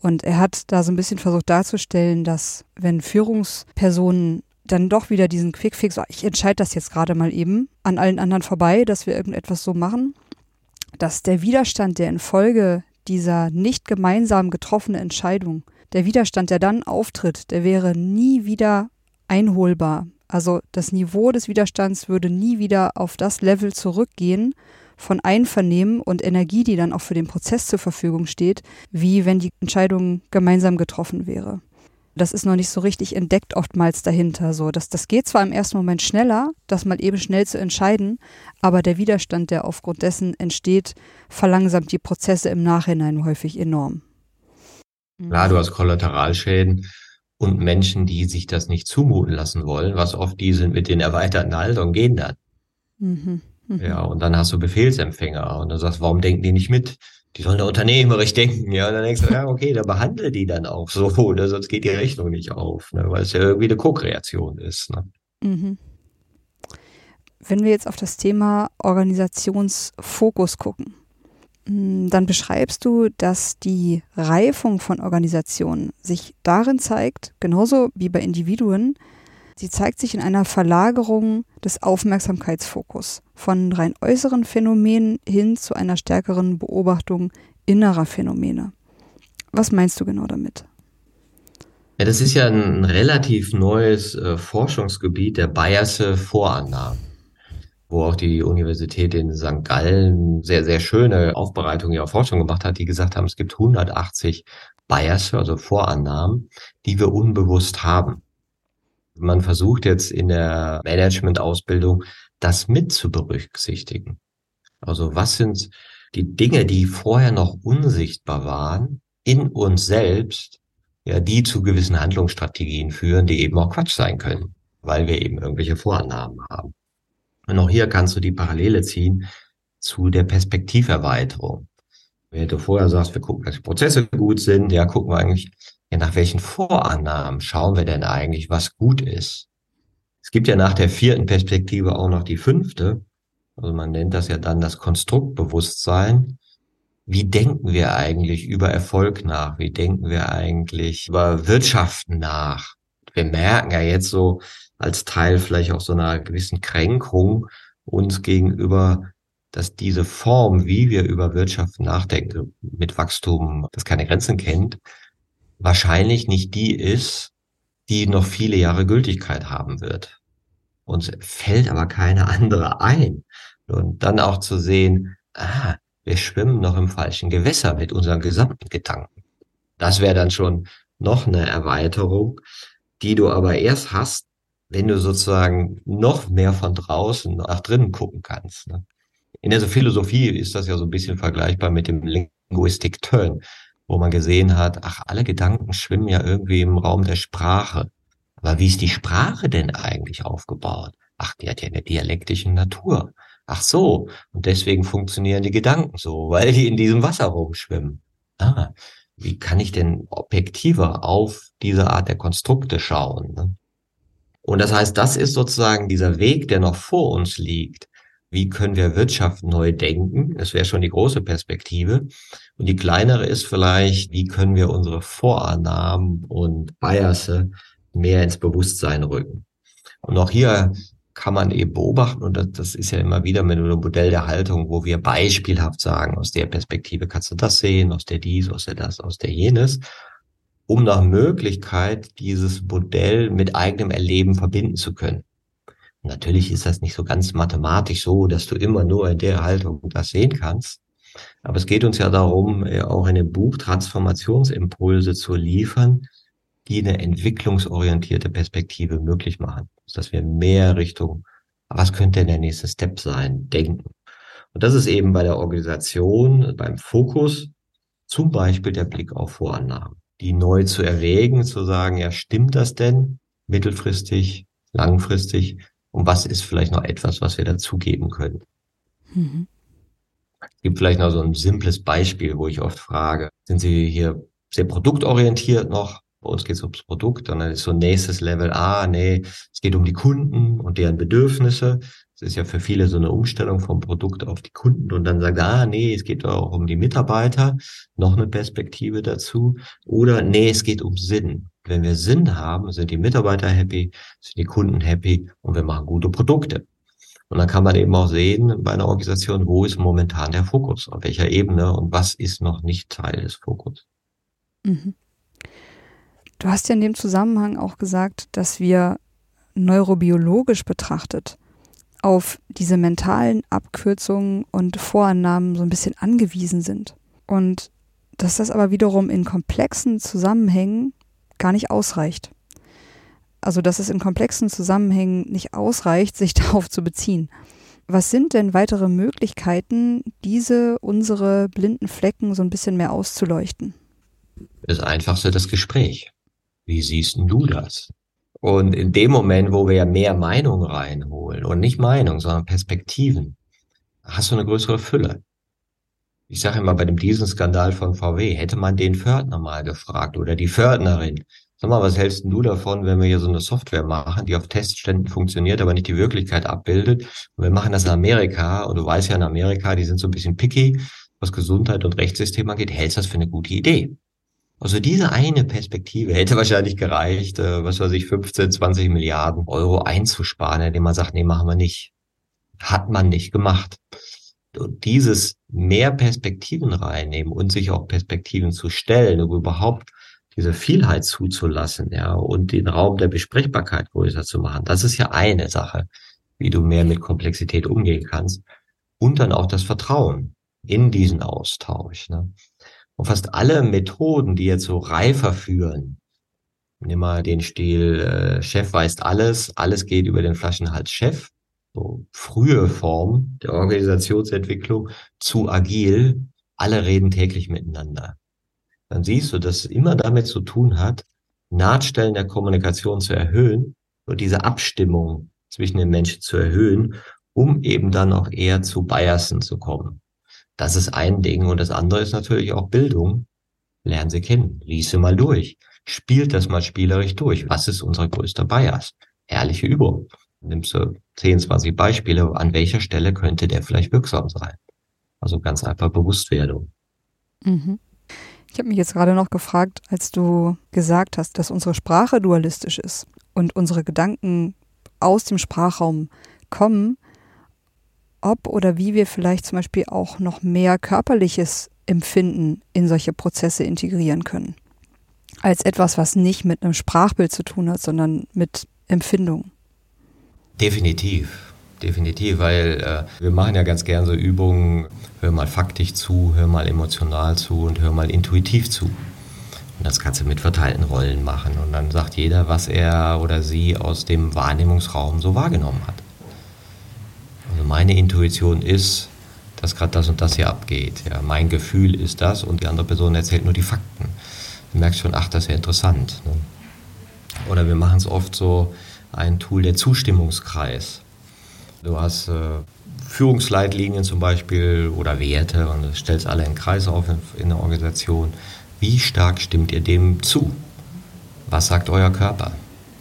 Und er hat da so ein bisschen versucht darzustellen, dass wenn Führungspersonen dann doch wieder diesen Quickfix, oh, ich entscheide das jetzt gerade mal eben an allen anderen vorbei, dass wir irgendetwas so machen, dass der Widerstand, der infolge dieser nicht gemeinsam getroffenen Entscheidung der Widerstand, der dann auftritt, der wäre nie wieder einholbar. Also das Niveau des Widerstands würde nie wieder auf das Level zurückgehen von Einvernehmen und Energie, die dann auch für den Prozess zur Verfügung steht, wie wenn die Entscheidung gemeinsam getroffen wäre. Das ist noch nicht so richtig entdeckt oftmals dahinter. So, dass das geht zwar im ersten Moment schneller, das mal eben schnell zu entscheiden, aber der Widerstand, der aufgrund dessen entsteht, verlangsamt die Prozesse im Nachhinein häufig enorm. Klar, du hast Kollateralschäden und Menschen, die sich das nicht zumuten lassen wollen, was oft die sind mit den erweiterten Haltungen, gehen dann. Mhm. Mhm. Ja, und dann hast du Befehlsempfänger und dann sagst, warum denken die nicht mit? Die sollen da unternehmerisch denken, ja, und dann denkst du, ja, okay, dann behandle die dann auch so, oder sonst geht die Rechnung nicht auf, ne, weil es ja irgendwie eine Co-Kreation ist. Ne? Mhm. Wenn wir jetzt auf das Thema Organisationsfokus gucken, dann beschreibst du, dass die Reifung von Organisationen sich darin zeigt, genauso wie bei Individuen, sie zeigt sich in einer Verlagerung des Aufmerksamkeitsfokus von rein äußeren Phänomenen hin zu einer stärkeren Beobachtung innerer Phänomene. Was meinst du genau damit? Ja, das ist ja ein relativ neues äh, Forschungsgebiet der Bayerse Vorannahmen wo auch die Universität in St. Gallen sehr, sehr schöne Aufbereitungen ihrer Forschung gemacht hat, die gesagt haben, es gibt 180 Bias, also Vorannahmen, die wir unbewusst haben. Man versucht jetzt in der Management-Ausbildung das mit zu berücksichtigen. Also was sind die Dinge, die vorher noch unsichtbar waren, in uns selbst, ja, die zu gewissen Handlungsstrategien führen, die eben auch Quatsch sein können, weil wir eben irgendwelche Vorannahmen haben. Und auch hier kannst du die Parallele ziehen zu der Perspektiverweiterung. Wenn du vorher sagst, wir gucken, dass die Prozesse gut sind, ja, gucken wir eigentlich, ja, nach welchen Vorannahmen schauen wir denn eigentlich, was gut ist? Es gibt ja nach der vierten Perspektive auch noch die fünfte. Also man nennt das ja dann das Konstruktbewusstsein. Wie denken wir eigentlich über Erfolg nach? Wie denken wir eigentlich über Wirtschaften nach? Wir merken ja jetzt so als Teil vielleicht auch so einer gewissen Kränkung uns gegenüber, dass diese Form, wie wir über Wirtschaft nachdenken, mit Wachstum, das keine Grenzen kennt, wahrscheinlich nicht die ist, die noch viele Jahre Gültigkeit haben wird. Uns fällt aber keine andere ein. Und dann auch zu sehen, ah, wir schwimmen noch im falschen Gewässer mit unseren gesamten Gedanken. Das wäre dann schon noch eine Erweiterung, die du aber erst hast, wenn du sozusagen noch mehr von draußen nach drinnen gucken kannst. Ne? In der Philosophie ist das ja so ein bisschen vergleichbar mit dem Linguistic Turn, wo man gesehen hat, ach, alle Gedanken schwimmen ja irgendwie im Raum der Sprache. Aber wie ist die Sprache denn eigentlich aufgebaut? Ach, die hat ja eine dialektische Natur. Ach so, und deswegen funktionieren die Gedanken so, weil die in diesem Wasser rumschwimmen. Ah, wie kann ich denn objektiver auf diese Art der Konstrukte schauen? Ne? Und das heißt, das ist sozusagen dieser Weg, der noch vor uns liegt. Wie können wir Wirtschaft neu denken? Das wäre schon die große Perspektive. Und die kleinere ist vielleicht, wie können wir unsere Vorannahmen und Biasse mehr ins Bewusstsein rücken? Und auch hier kann man eben beobachten, und das, das ist ja immer wieder mit einem Modell der Haltung, wo wir beispielhaft sagen, aus der Perspektive kannst du das sehen, aus der dies, aus der das, aus der jenes, um nach Möglichkeit dieses Modell mit eigenem Erleben verbinden zu können. Natürlich ist das nicht so ganz mathematisch so, dass du immer nur in der Haltung das sehen kannst. Aber es geht uns ja darum, äh, auch in dem Buch Transformationsimpulse zu liefern, die eine entwicklungsorientierte Perspektive möglich machen. Dass wir mehr Richtung, was könnte denn der nächste Step sein, denken. Und das ist eben bei der Organisation, beim Fokus, zum Beispiel der Blick auf Vorannahmen, die neu zu erregen, zu sagen, ja, stimmt das denn mittelfristig, langfristig? Und was ist vielleicht noch etwas, was wir dazugeben können? Mhm. Es gibt vielleicht noch so ein simples Beispiel, wo ich oft frage, sind Sie hier sehr produktorientiert noch? Bei uns geht es ums Produkt und dann ist so nächstes Level, ah, nee, es geht um die Kunden und deren Bedürfnisse. Das ist ja für viele so eine Umstellung vom Produkt auf die Kunden und dann sagt, ah, nee, es geht auch um die Mitarbeiter, noch eine Perspektive dazu. Oder nee, es geht um Sinn. Wenn wir Sinn haben, sind die Mitarbeiter happy, sind die Kunden happy und wir machen gute Produkte. Und dann kann man eben auch sehen bei einer Organisation, wo ist momentan der Fokus, auf welcher Ebene und was ist noch nicht Teil des Fokus. Mhm. Du hast ja in dem Zusammenhang auch gesagt, dass wir neurobiologisch betrachtet auf diese mentalen Abkürzungen und Vorannahmen so ein bisschen angewiesen sind. Und dass das aber wiederum in komplexen Zusammenhängen gar nicht ausreicht. Also dass es in komplexen Zusammenhängen nicht ausreicht, sich darauf zu beziehen. Was sind denn weitere Möglichkeiten, diese unsere blinden Flecken so ein bisschen mehr auszuleuchten? Das Einfachste das Gespräch. Wie siehst du das? Und in dem Moment, wo wir ja mehr Meinung reinholen und nicht Meinung, sondern Perspektiven, hast du eine größere Fülle. Ich sage immer bei dem Dieselskandal von VW, hätte man den Fördner mal gefragt oder die Fördnerin, sag mal, was hältst du davon, wenn wir hier so eine Software machen, die auf Testständen funktioniert, aber nicht die Wirklichkeit abbildet? Und wir machen das in Amerika und du weißt ja in Amerika, die sind so ein bisschen picky, was Gesundheit und Rechtssystem angeht, hältst du das für eine gute Idee? Also diese eine Perspektive hätte wahrscheinlich gereicht, äh, was weiß ich, 15, 20 Milliarden Euro einzusparen, indem man sagt, nee, machen wir nicht. Hat man nicht gemacht. Und dieses mehr Perspektiven reinnehmen und sich auch Perspektiven zu stellen, um überhaupt diese Vielheit zuzulassen, ja, und den Raum der Besprechbarkeit größer zu machen. Das ist ja eine Sache, wie du mehr mit Komplexität umgehen kannst. Und dann auch das Vertrauen in diesen Austausch. Ne? Und fast alle Methoden, die jetzt so reifer führen, nimm mal den Stil, äh, Chef weiß alles, alles geht über den Flaschenhals Chef, so frühe Form der Organisationsentwicklung zu agil, alle reden täglich miteinander. Dann siehst du, dass es immer damit zu tun hat, Nahtstellen der Kommunikation zu erhöhen und diese Abstimmung zwischen den Menschen zu erhöhen, um eben dann auch eher zu Biasen zu kommen. Das ist ein Ding. Und das andere ist natürlich auch Bildung. Lernen Sie kennen. Lies sie mal durch. Spielt das mal spielerisch durch. Was ist unser größter Bias? Ehrliche Übung. Nimmst du 10, 20 Beispiele, an welcher Stelle könnte der vielleicht wirksam sein? Also ganz einfach Bewusstwerdung. Mhm. Ich habe mich jetzt gerade noch gefragt, als du gesagt hast, dass unsere Sprache dualistisch ist und unsere Gedanken aus dem Sprachraum kommen, ob oder wie wir vielleicht zum Beispiel auch noch mehr körperliches Empfinden in solche Prozesse integrieren können. Als etwas, was nicht mit einem Sprachbild zu tun hat, sondern mit Empfindung. Definitiv, definitiv, weil äh, wir machen ja ganz gern so Übungen, hör mal faktisch zu, hör mal emotional zu und hör mal intuitiv zu. Und das kannst du mit verteilten Rollen machen. Und dann sagt jeder, was er oder sie aus dem Wahrnehmungsraum so wahrgenommen hat. Also meine Intuition ist, dass gerade das und das hier abgeht. Ja, mein Gefühl ist das und die andere Person erzählt nur die Fakten. Du merkst schon, ach, das ist ja interessant. Ne? Oder wir machen es oft so, ein Tool der Zustimmungskreis. Du hast äh, Führungsleitlinien zum Beispiel oder Werte und du stellst alle in Kreis auf in, in der Organisation. Wie stark stimmt ihr dem zu? Was sagt euer Körper?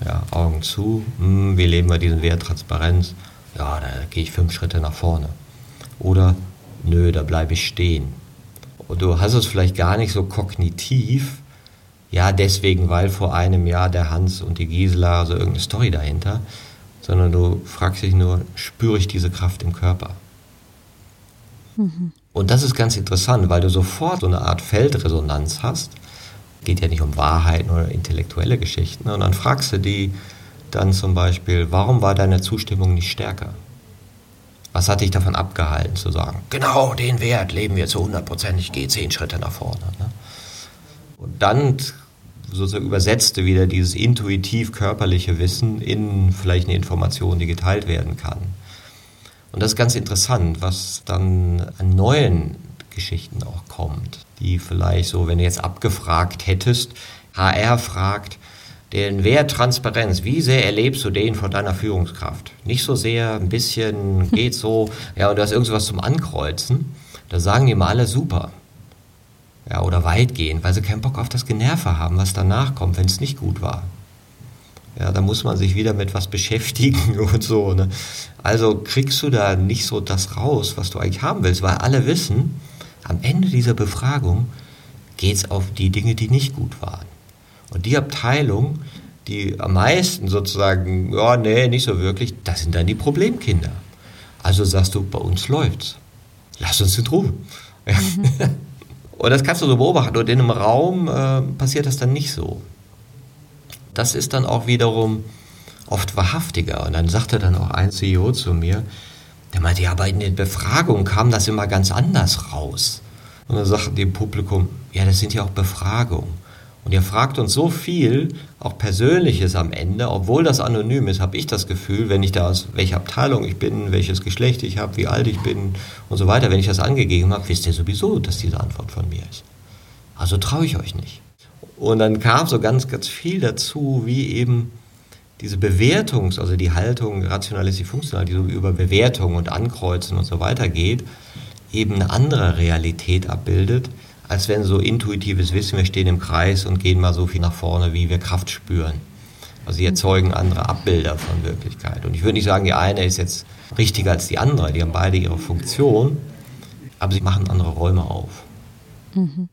Ja, Augen zu, hm, wie leben wir diesen Wert Transparenz? Ja, da gehe ich fünf Schritte nach vorne. Oder, nö, da bleibe ich stehen. Und du hast es vielleicht gar nicht so kognitiv, ja, deswegen, weil vor einem Jahr der Hans und die Gisela, so irgendeine Story dahinter, sondern du fragst dich nur, spüre ich diese Kraft im Körper? Mhm. Und das ist ganz interessant, weil du sofort so eine Art Feldresonanz hast. Geht ja nicht um Wahrheiten oder intellektuelle Geschichten. Und dann fragst du die, dann zum Beispiel, warum war deine Zustimmung nicht stärker? Was hat dich davon abgehalten zu sagen, genau den Wert leben wir zu 100 Prozent, ich gehe zehn Schritte nach vorne. Ne? Und dann sozusagen übersetzte wieder dieses intuitiv körperliche Wissen in vielleicht eine Information, die geteilt werden kann. Und das ist ganz interessant, was dann an neuen Geschichten auch kommt, die vielleicht so, wenn du jetzt abgefragt hättest, HR fragt, den Wert Transparenz, wie sehr erlebst du den von deiner Führungskraft? Nicht so sehr, ein bisschen, geht so, ja, und du hast irgendwas zum Ankreuzen, da sagen die mal alle super. Ja, oder weitgehend, weil sie keinen Bock auf das Generve haben, was danach kommt, wenn es nicht gut war. Ja, da muss man sich wieder mit was beschäftigen und so. Ne? Also kriegst du da nicht so das raus, was du eigentlich haben willst, weil alle wissen, am Ende dieser Befragung geht es auf die Dinge, die nicht gut waren. Und die Abteilung, die am meisten sozusagen, ja, nee, nicht so wirklich, das sind dann die Problemkinder. Also sagst du, bei uns läuft's. Lass uns in Ruhe. Mhm. und das kannst du so beobachten. Und in einem Raum äh, passiert das dann nicht so. Das ist dann auch wiederum oft wahrhaftiger. Und dann sagte dann auch ein CEO zu mir, der meinte, ja, aber in den Befragungen kam das immer ganz anders raus. Und dann sagten die im Publikum, ja, das sind ja auch Befragungen. Und ihr fragt uns so viel, auch Persönliches am Ende, obwohl das anonym ist, habe ich das Gefühl, wenn ich da aus welcher Abteilung ich bin, welches Geschlecht ich habe, wie alt ich bin und so weiter, wenn ich das angegeben habe, wisst ihr sowieso, dass diese Antwort von mir ist. Also traue ich euch nicht. Und dann kam so ganz, ganz viel dazu, wie eben diese Bewertungs-, also die Haltung rationalistisch funktional, die so über Bewertung und Ankreuzen und so weiter geht, eben eine andere Realität abbildet, als wenn so intuitives Wissen, wir stehen im Kreis und gehen mal so viel nach vorne, wie wir Kraft spüren. Also sie erzeugen andere Abbilder von Wirklichkeit. Und ich würde nicht sagen, die eine ist jetzt richtiger als die andere, die haben beide ihre Funktion, aber sie machen andere Räume auf. Mhm.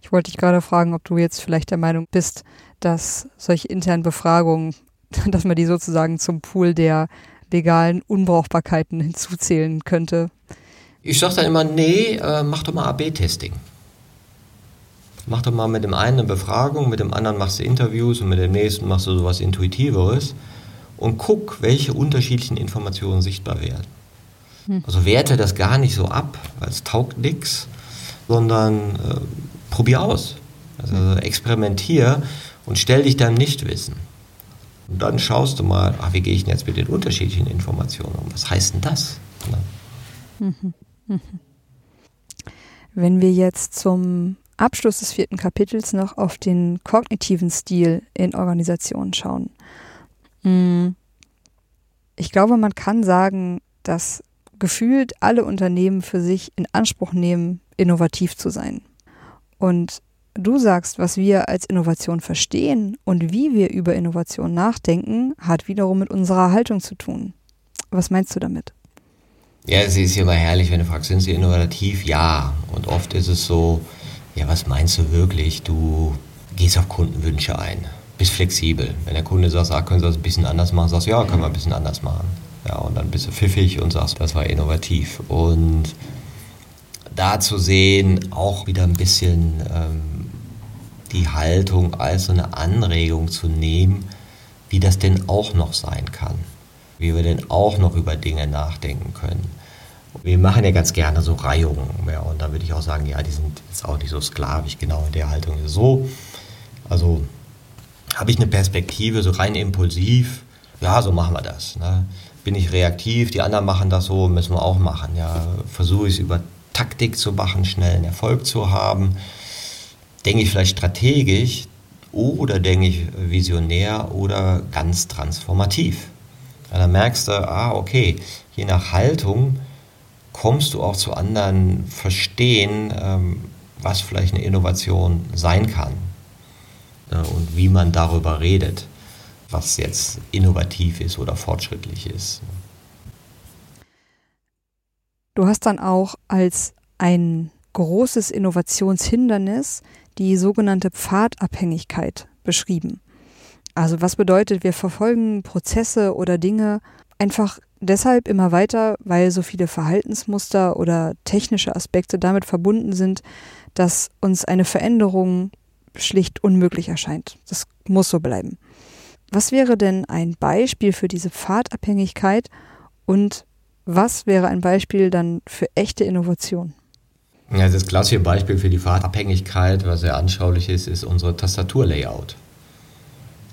Ich wollte dich gerade fragen, ob du jetzt vielleicht der Meinung bist, dass solche internen Befragungen, dass man die sozusagen zum Pool der legalen Unbrauchbarkeiten hinzuzählen könnte. Ich sage dann immer, nee, äh, mach doch mal AB-Testing mach doch mal mit dem einen eine Befragung, mit dem anderen machst du Interviews und mit dem nächsten machst du sowas Intuitiveres und guck, welche unterschiedlichen Informationen sichtbar werden. Hm. Also werte das gar nicht so ab, weil es taugt nichts, sondern äh, probier aus. Also experimentier und stell dich deinem Nichtwissen. Und dann schaust du mal, ach, wie gehe ich denn jetzt mit den unterschiedlichen Informationen um? Was heißt denn das? Mhm. Mhm. Wenn wir jetzt zum Abschluss des vierten Kapitels noch auf den kognitiven Stil in Organisationen schauen. Mm. Ich glaube, man kann sagen, dass gefühlt alle Unternehmen für sich in Anspruch nehmen, innovativ zu sein. Und du sagst, was wir als Innovation verstehen und wie wir über Innovation nachdenken, hat wiederum mit unserer Haltung zu tun. Was meinst du damit? Ja, es ist ja immer herrlich, wenn du fragst, sind sie innovativ? Ja. Und oft ist es so, ja, was meinst du wirklich? Du gehst auf Kundenwünsche ein, bist flexibel. Wenn der Kunde sagt, ah, können Sie das ein bisschen anders machen, sagst du, ja, können wir ein bisschen anders machen. Ja, und dann bist du pfiffig und sagst, das war innovativ. Und da zu sehen, auch wieder ein bisschen ähm, die Haltung als so eine Anregung zu nehmen, wie das denn auch noch sein kann. Wie wir denn auch noch über Dinge nachdenken können. Wir machen ja ganz gerne so Reihungen. Ja, und da würde ich auch sagen, ja, die sind jetzt auch nicht so sklavisch, genau in der Haltung so. Also habe ich eine Perspektive, so rein impulsiv, ja, so machen wir das. Ne? Bin ich reaktiv, die anderen machen das so, müssen wir auch machen. Ja, versuche ich es über Taktik zu machen, schnell einen Erfolg zu haben. Denke ich vielleicht strategisch oder denke ich visionär oder ganz transformativ. Ja, dann merkst du, ah, okay, je nach Haltung kommst du auch zu anderen Verstehen, ähm, was vielleicht eine Innovation sein kann ne, und wie man darüber redet, was jetzt innovativ ist oder fortschrittlich ist. Du hast dann auch als ein großes Innovationshindernis die sogenannte Pfadabhängigkeit beschrieben. Also was bedeutet, wir verfolgen Prozesse oder Dinge einfach deshalb immer weiter, weil so viele Verhaltensmuster oder technische Aspekte damit verbunden sind, dass uns eine Veränderung schlicht unmöglich erscheint. Das muss so bleiben. Was wäre denn ein Beispiel für diese Pfadabhängigkeit und was wäre ein Beispiel dann für echte Innovation? Ja, das klassische Beispiel für die Pfadabhängigkeit, was sehr anschaulich ist, ist unsere Tastaturlayout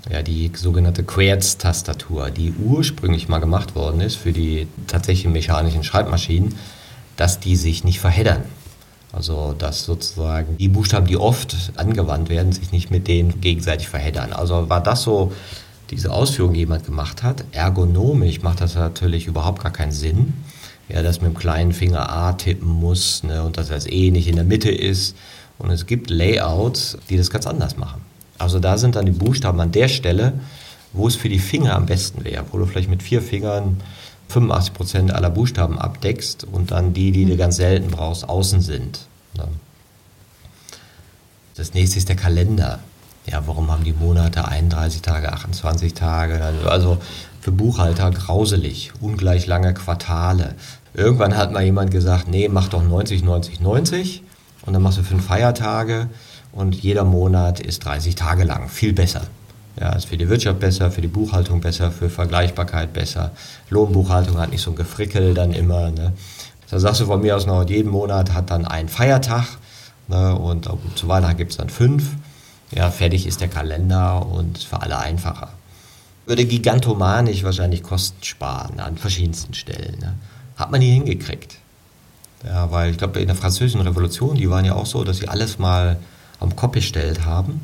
ja, die sogenannte Querz-Tastatur, die ursprünglich mal gemacht worden ist für die tatsächlichen mechanischen Schreibmaschinen, dass die sich nicht verheddern. Also dass sozusagen die Buchstaben, die oft angewandt werden, sich nicht mit denen gegenseitig verheddern. Also war das so diese Ausführung, die jemand gemacht hat. Ergonomisch macht das natürlich überhaupt gar keinen Sinn. Ja, dass mit dem kleinen Finger A tippen muss ne, und dass das E nicht in der Mitte ist. Und es gibt Layouts, die das ganz anders machen. Also da sind dann die Buchstaben an der Stelle, wo es für die Finger am besten wäre, wo du vielleicht mit vier Fingern 85 Prozent aller Buchstaben abdeckst und dann die, die du mhm. ganz selten brauchst, außen sind. Das nächste ist der Kalender. Ja, warum haben die Monate 31 Tage, 28 Tage? Also für Buchhalter grauselig, ungleich lange Quartale. Irgendwann hat mal jemand gesagt, nee, mach doch 90, 90, 90 und dann machst du fünf Feiertage und jeder Monat ist 30 Tage lang. Viel besser. Ja, ist für die Wirtschaft besser, für die Buchhaltung besser, für Vergleichbarkeit besser. Lohnbuchhaltung hat nicht so ein Gefrickel dann immer. Ne? Da sagst du von mir aus noch, jeden Monat hat dann einen Feiertag ne? und zu Weihnachten gibt es dann fünf. Ja, fertig ist der Kalender und für alle einfacher. Würde gigantomanisch wahrscheinlich Kosten sparen an verschiedensten Stellen. Ne? Hat man nie hingekriegt. Ja, weil ich glaube, in der Französischen Revolution, die waren ja auch so, dass sie alles mal am Kopf gestellt haben.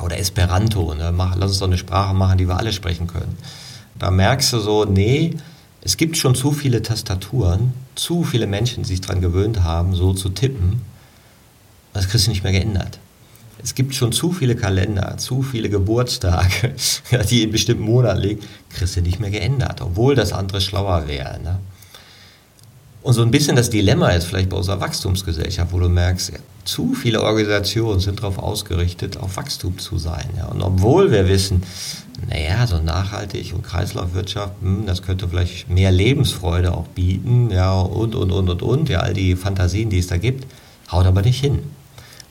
Oder Esperanto, ne? Mach, lass uns doch eine Sprache machen, die wir alle sprechen können. Da merkst du so, nee, es gibt schon zu viele Tastaturen, zu viele Menschen, die sich daran gewöhnt haben, so zu tippen. Das kriegst du nicht mehr geändert. Es gibt schon zu viele Kalender, zu viele Geburtstage, die in bestimmten Monaten liegen, kriegst du nicht mehr geändert, obwohl das andere schlauer wäre. Ne? Und so ein bisschen das Dilemma ist vielleicht bei unserer Wachstumsgesellschaft, wo du merkst, zu viele Organisationen sind darauf ausgerichtet, auf Wachstum zu sein. Ja. Und obwohl wir wissen, naja, so nachhaltig und Kreislaufwirtschaft, hm, das könnte vielleicht mehr Lebensfreude auch bieten, ja, und, und, und, und, und, ja, all die Fantasien, die es da gibt, haut aber nicht hin,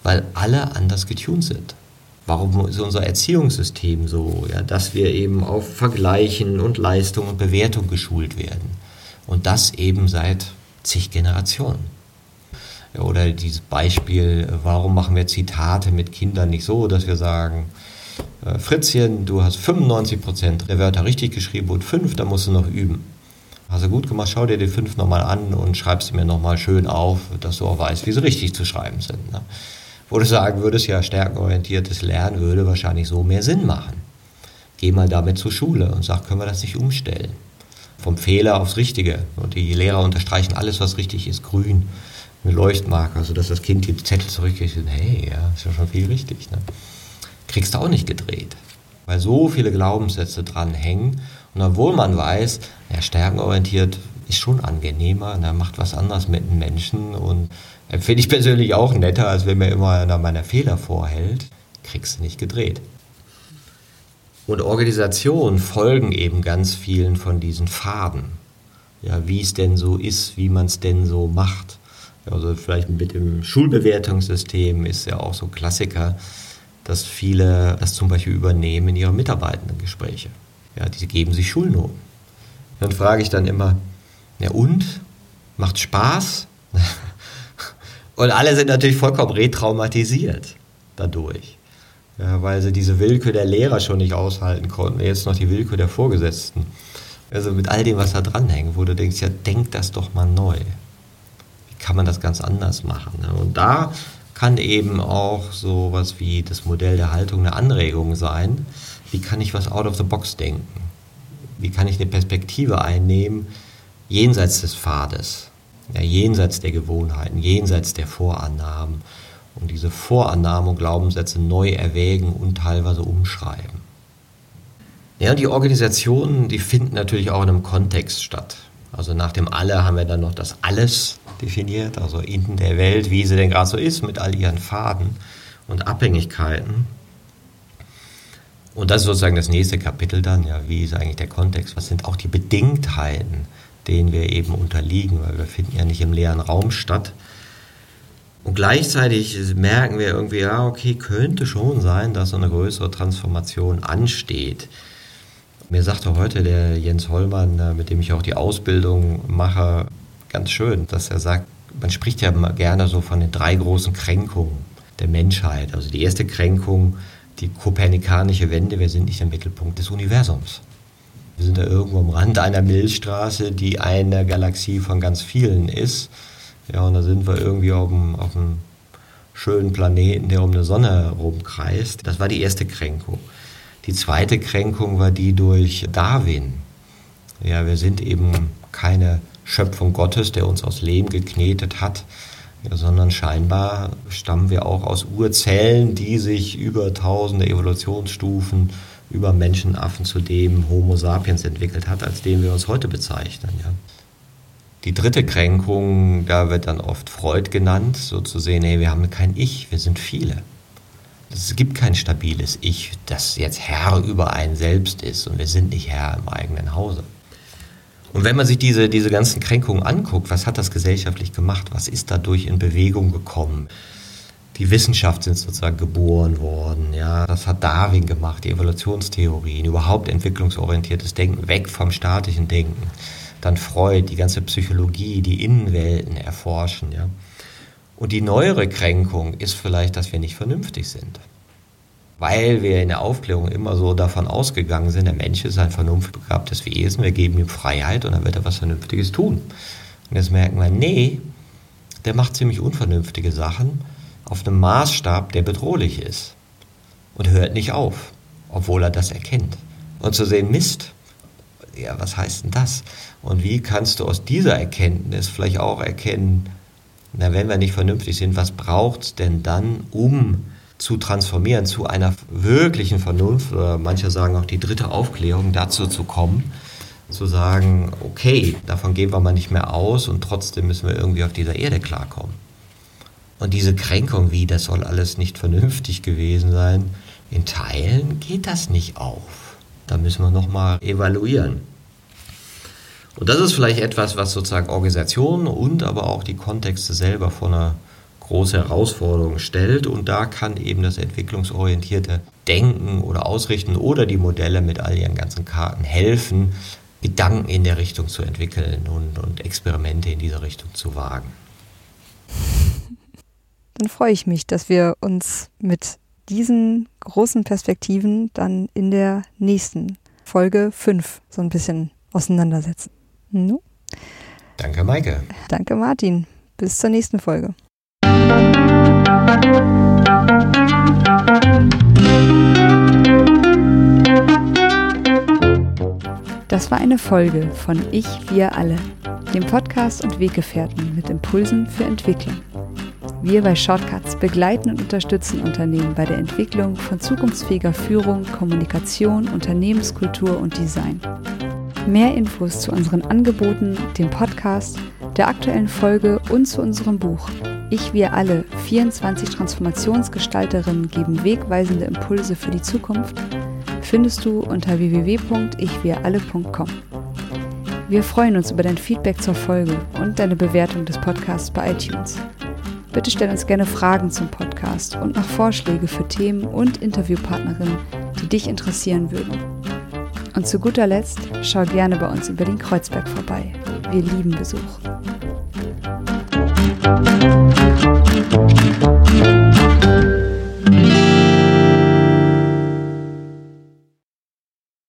weil alle anders getuned sind. Warum ist unser Erziehungssystem so, ja, dass wir eben auf Vergleichen und Leistung und Bewertung geschult werden? Und das eben seit zig Generationen. Oder dieses Beispiel, warum machen wir Zitate mit Kindern nicht so, dass wir sagen, äh, Fritzchen, du hast 95% der Wörter richtig geschrieben und fünf, da musst du noch üben. Hast du gut gemacht, schau dir die fünf nochmal an und schreib sie mir nochmal schön auf, dass du auch weißt, wie sie richtig zu schreiben sind. Ne? Wo du sagen würdest, ja, stärkenorientiertes Lernen würde wahrscheinlich so mehr Sinn machen. Geh mal damit zur Schule und sag, können wir das nicht umstellen? Vom Fehler aufs Richtige. Und die Lehrer unterstreichen alles, was richtig ist, grün, mit Leuchtmarker, sodass das Kind die Zettel zurückkriegt und hey, ja, ist ja schon viel richtig. Ne? Kriegst du auch nicht gedreht. Weil so viele Glaubenssätze dran hängen und obwohl man weiß, ja, stärkenorientiert ist schon angenehmer, er macht was anderes mit den Menschen und finde ich persönlich auch netter, als wenn mir immer einer meiner Fehler vorhält, kriegst du nicht gedreht. Und Organisationen folgen eben ganz vielen von diesen Faden. Ja, wie es denn so ist, wie man es denn so macht. Also vielleicht mit dem Schulbewertungssystem ist ja auch so Klassiker, dass viele das zum Beispiel übernehmen in ihre Mitarbeitendengespräche. Ja, die geben sich Schulnoten. Dann frage ich dann immer, ja und? Macht Spaß? und alle sind natürlich vollkommen retraumatisiert dadurch. Ja, weil sie diese Willkür der Lehrer schon nicht aushalten konnten, jetzt noch die Willkür der Vorgesetzten. Also mit all dem, was da dranhängt, wo du denkst, ja, denk das doch mal neu. Kann man das ganz anders machen? Ne? Und da kann eben auch so was wie das Modell der Haltung eine Anregung sein, wie kann ich was out of the box denken? Wie kann ich eine Perspektive einnehmen jenseits des Pfades, ja, jenseits der Gewohnheiten, jenseits der Vorannahmen und diese Vorannahmen und Glaubenssätze neu erwägen und teilweise umschreiben. Ja, die Organisationen, die finden natürlich auch in einem Kontext statt. Also nach dem Alle haben wir dann noch das Alles definiert, also in der Welt, wie sie denn gerade so ist, mit all ihren Faden und Abhängigkeiten. Und das ist sozusagen das nächste Kapitel dann, ja, wie ist eigentlich der Kontext, was sind auch die Bedingtheiten, denen wir eben unterliegen, weil wir finden ja nicht im leeren Raum statt. Und gleichzeitig merken wir irgendwie, ja, okay, könnte schon sein, dass so eine größere Transformation ansteht. Mir sagte heute der Jens Hollmann, äh, mit dem ich auch die Ausbildung mache, ganz schön, dass er sagt, man spricht ja gerne so von den drei großen Kränkungen der Menschheit. Also die erste Kränkung die kopernikanische Wende, wir sind nicht der Mittelpunkt des Universums. Wir sind da irgendwo am Rand einer Milchstraße, die eine Galaxie von ganz vielen ist. Ja, und da sind wir irgendwie auf einem, auf einem schönen Planeten, der um eine Sonne rumkreist. Das war die erste Kränkung. Die zweite Kränkung war die durch Darwin. Ja, wir sind eben keine Schöpfung Gottes, der uns aus Lehm geknetet hat, sondern scheinbar stammen wir auch aus Urzellen, die sich über tausende Evolutionsstufen über Menschenaffen zu dem Homo sapiens entwickelt hat, als den wir uns heute bezeichnen. Ja. Die dritte Kränkung, da wird dann oft Freud genannt, so zu sehen, hey, wir haben kein Ich, wir sind viele. Es gibt kein stabiles Ich, das jetzt Herr über einen selbst ist und wir sind nicht Herr im eigenen Hause. Und wenn man sich diese, diese ganzen Kränkungen anguckt, was hat das gesellschaftlich gemacht? Was ist dadurch in Bewegung gekommen? Die Wissenschaft sind sozusagen geboren worden, ja. Das hat Darwin gemacht, die Evolutionstheorien, überhaupt entwicklungsorientiertes Denken, weg vom statischen Denken. Dann Freud, die ganze Psychologie, die Innenwelten erforschen, ja. Und die neuere Kränkung ist vielleicht, dass wir nicht vernünftig sind weil wir in der Aufklärung immer so davon ausgegangen sind, der Mensch ist ein vernunftbegabtes Wesen, wir geben ihm Freiheit und dann wird er was Vernünftiges tun. Und jetzt merken wir, nee, der macht ziemlich unvernünftige Sachen auf einem Maßstab, der bedrohlich ist und hört nicht auf, obwohl er das erkennt. Und zu sehen, Mist, ja, was heißt denn das? Und wie kannst du aus dieser Erkenntnis vielleicht auch erkennen, na, wenn wir nicht vernünftig sind, was braucht es denn dann, um zu transformieren, zu einer wirklichen Vernunft oder manche sagen auch die dritte Aufklärung dazu zu kommen, zu sagen, okay, davon gehen wir mal nicht mehr aus und trotzdem müssen wir irgendwie auf dieser Erde klarkommen. Und diese Kränkung, wie das soll alles nicht vernünftig gewesen sein, in Teilen geht das nicht auf. Da müssen wir nochmal evaluieren. Und das ist vielleicht etwas, was sozusagen Organisationen und aber auch die Kontexte selber vor einer große Herausforderungen stellt. Und da kann eben das entwicklungsorientierte Denken oder Ausrichten oder die Modelle mit all ihren ganzen Karten helfen, Gedanken in der Richtung zu entwickeln und, und Experimente in dieser Richtung zu wagen. Dann freue ich mich, dass wir uns mit diesen großen Perspektiven dann in der nächsten Folge 5 so ein bisschen auseinandersetzen. No? Danke, Maike. Danke, Martin. Bis zur nächsten Folge. Das war eine Folge von Ich, wir alle, dem Podcast und Weggefährten mit Impulsen für Entwicklung. Wir bei Shortcuts begleiten und unterstützen Unternehmen bei der Entwicklung von zukunftsfähiger Führung, Kommunikation, Unternehmenskultur und Design. Mehr Infos zu unseren Angeboten, dem Podcast, der aktuellen Folge und zu unserem Buch Ich, wir alle, 24 Transformationsgestalterinnen geben wegweisende Impulse für die Zukunft findest du unter www.ichwiralle.com. Wir freuen uns über dein Feedback zur Folge und deine Bewertung des Podcasts bei iTunes. Bitte stell uns gerne Fragen zum Podcast und noch Vorschläge für Themen und Interviewpartnerinnen, die dich interessieren würden. Und zu guter Letzt schau gerne bei uns in Berlin-Kreuzberg vorbei. Wir lieben Besuch.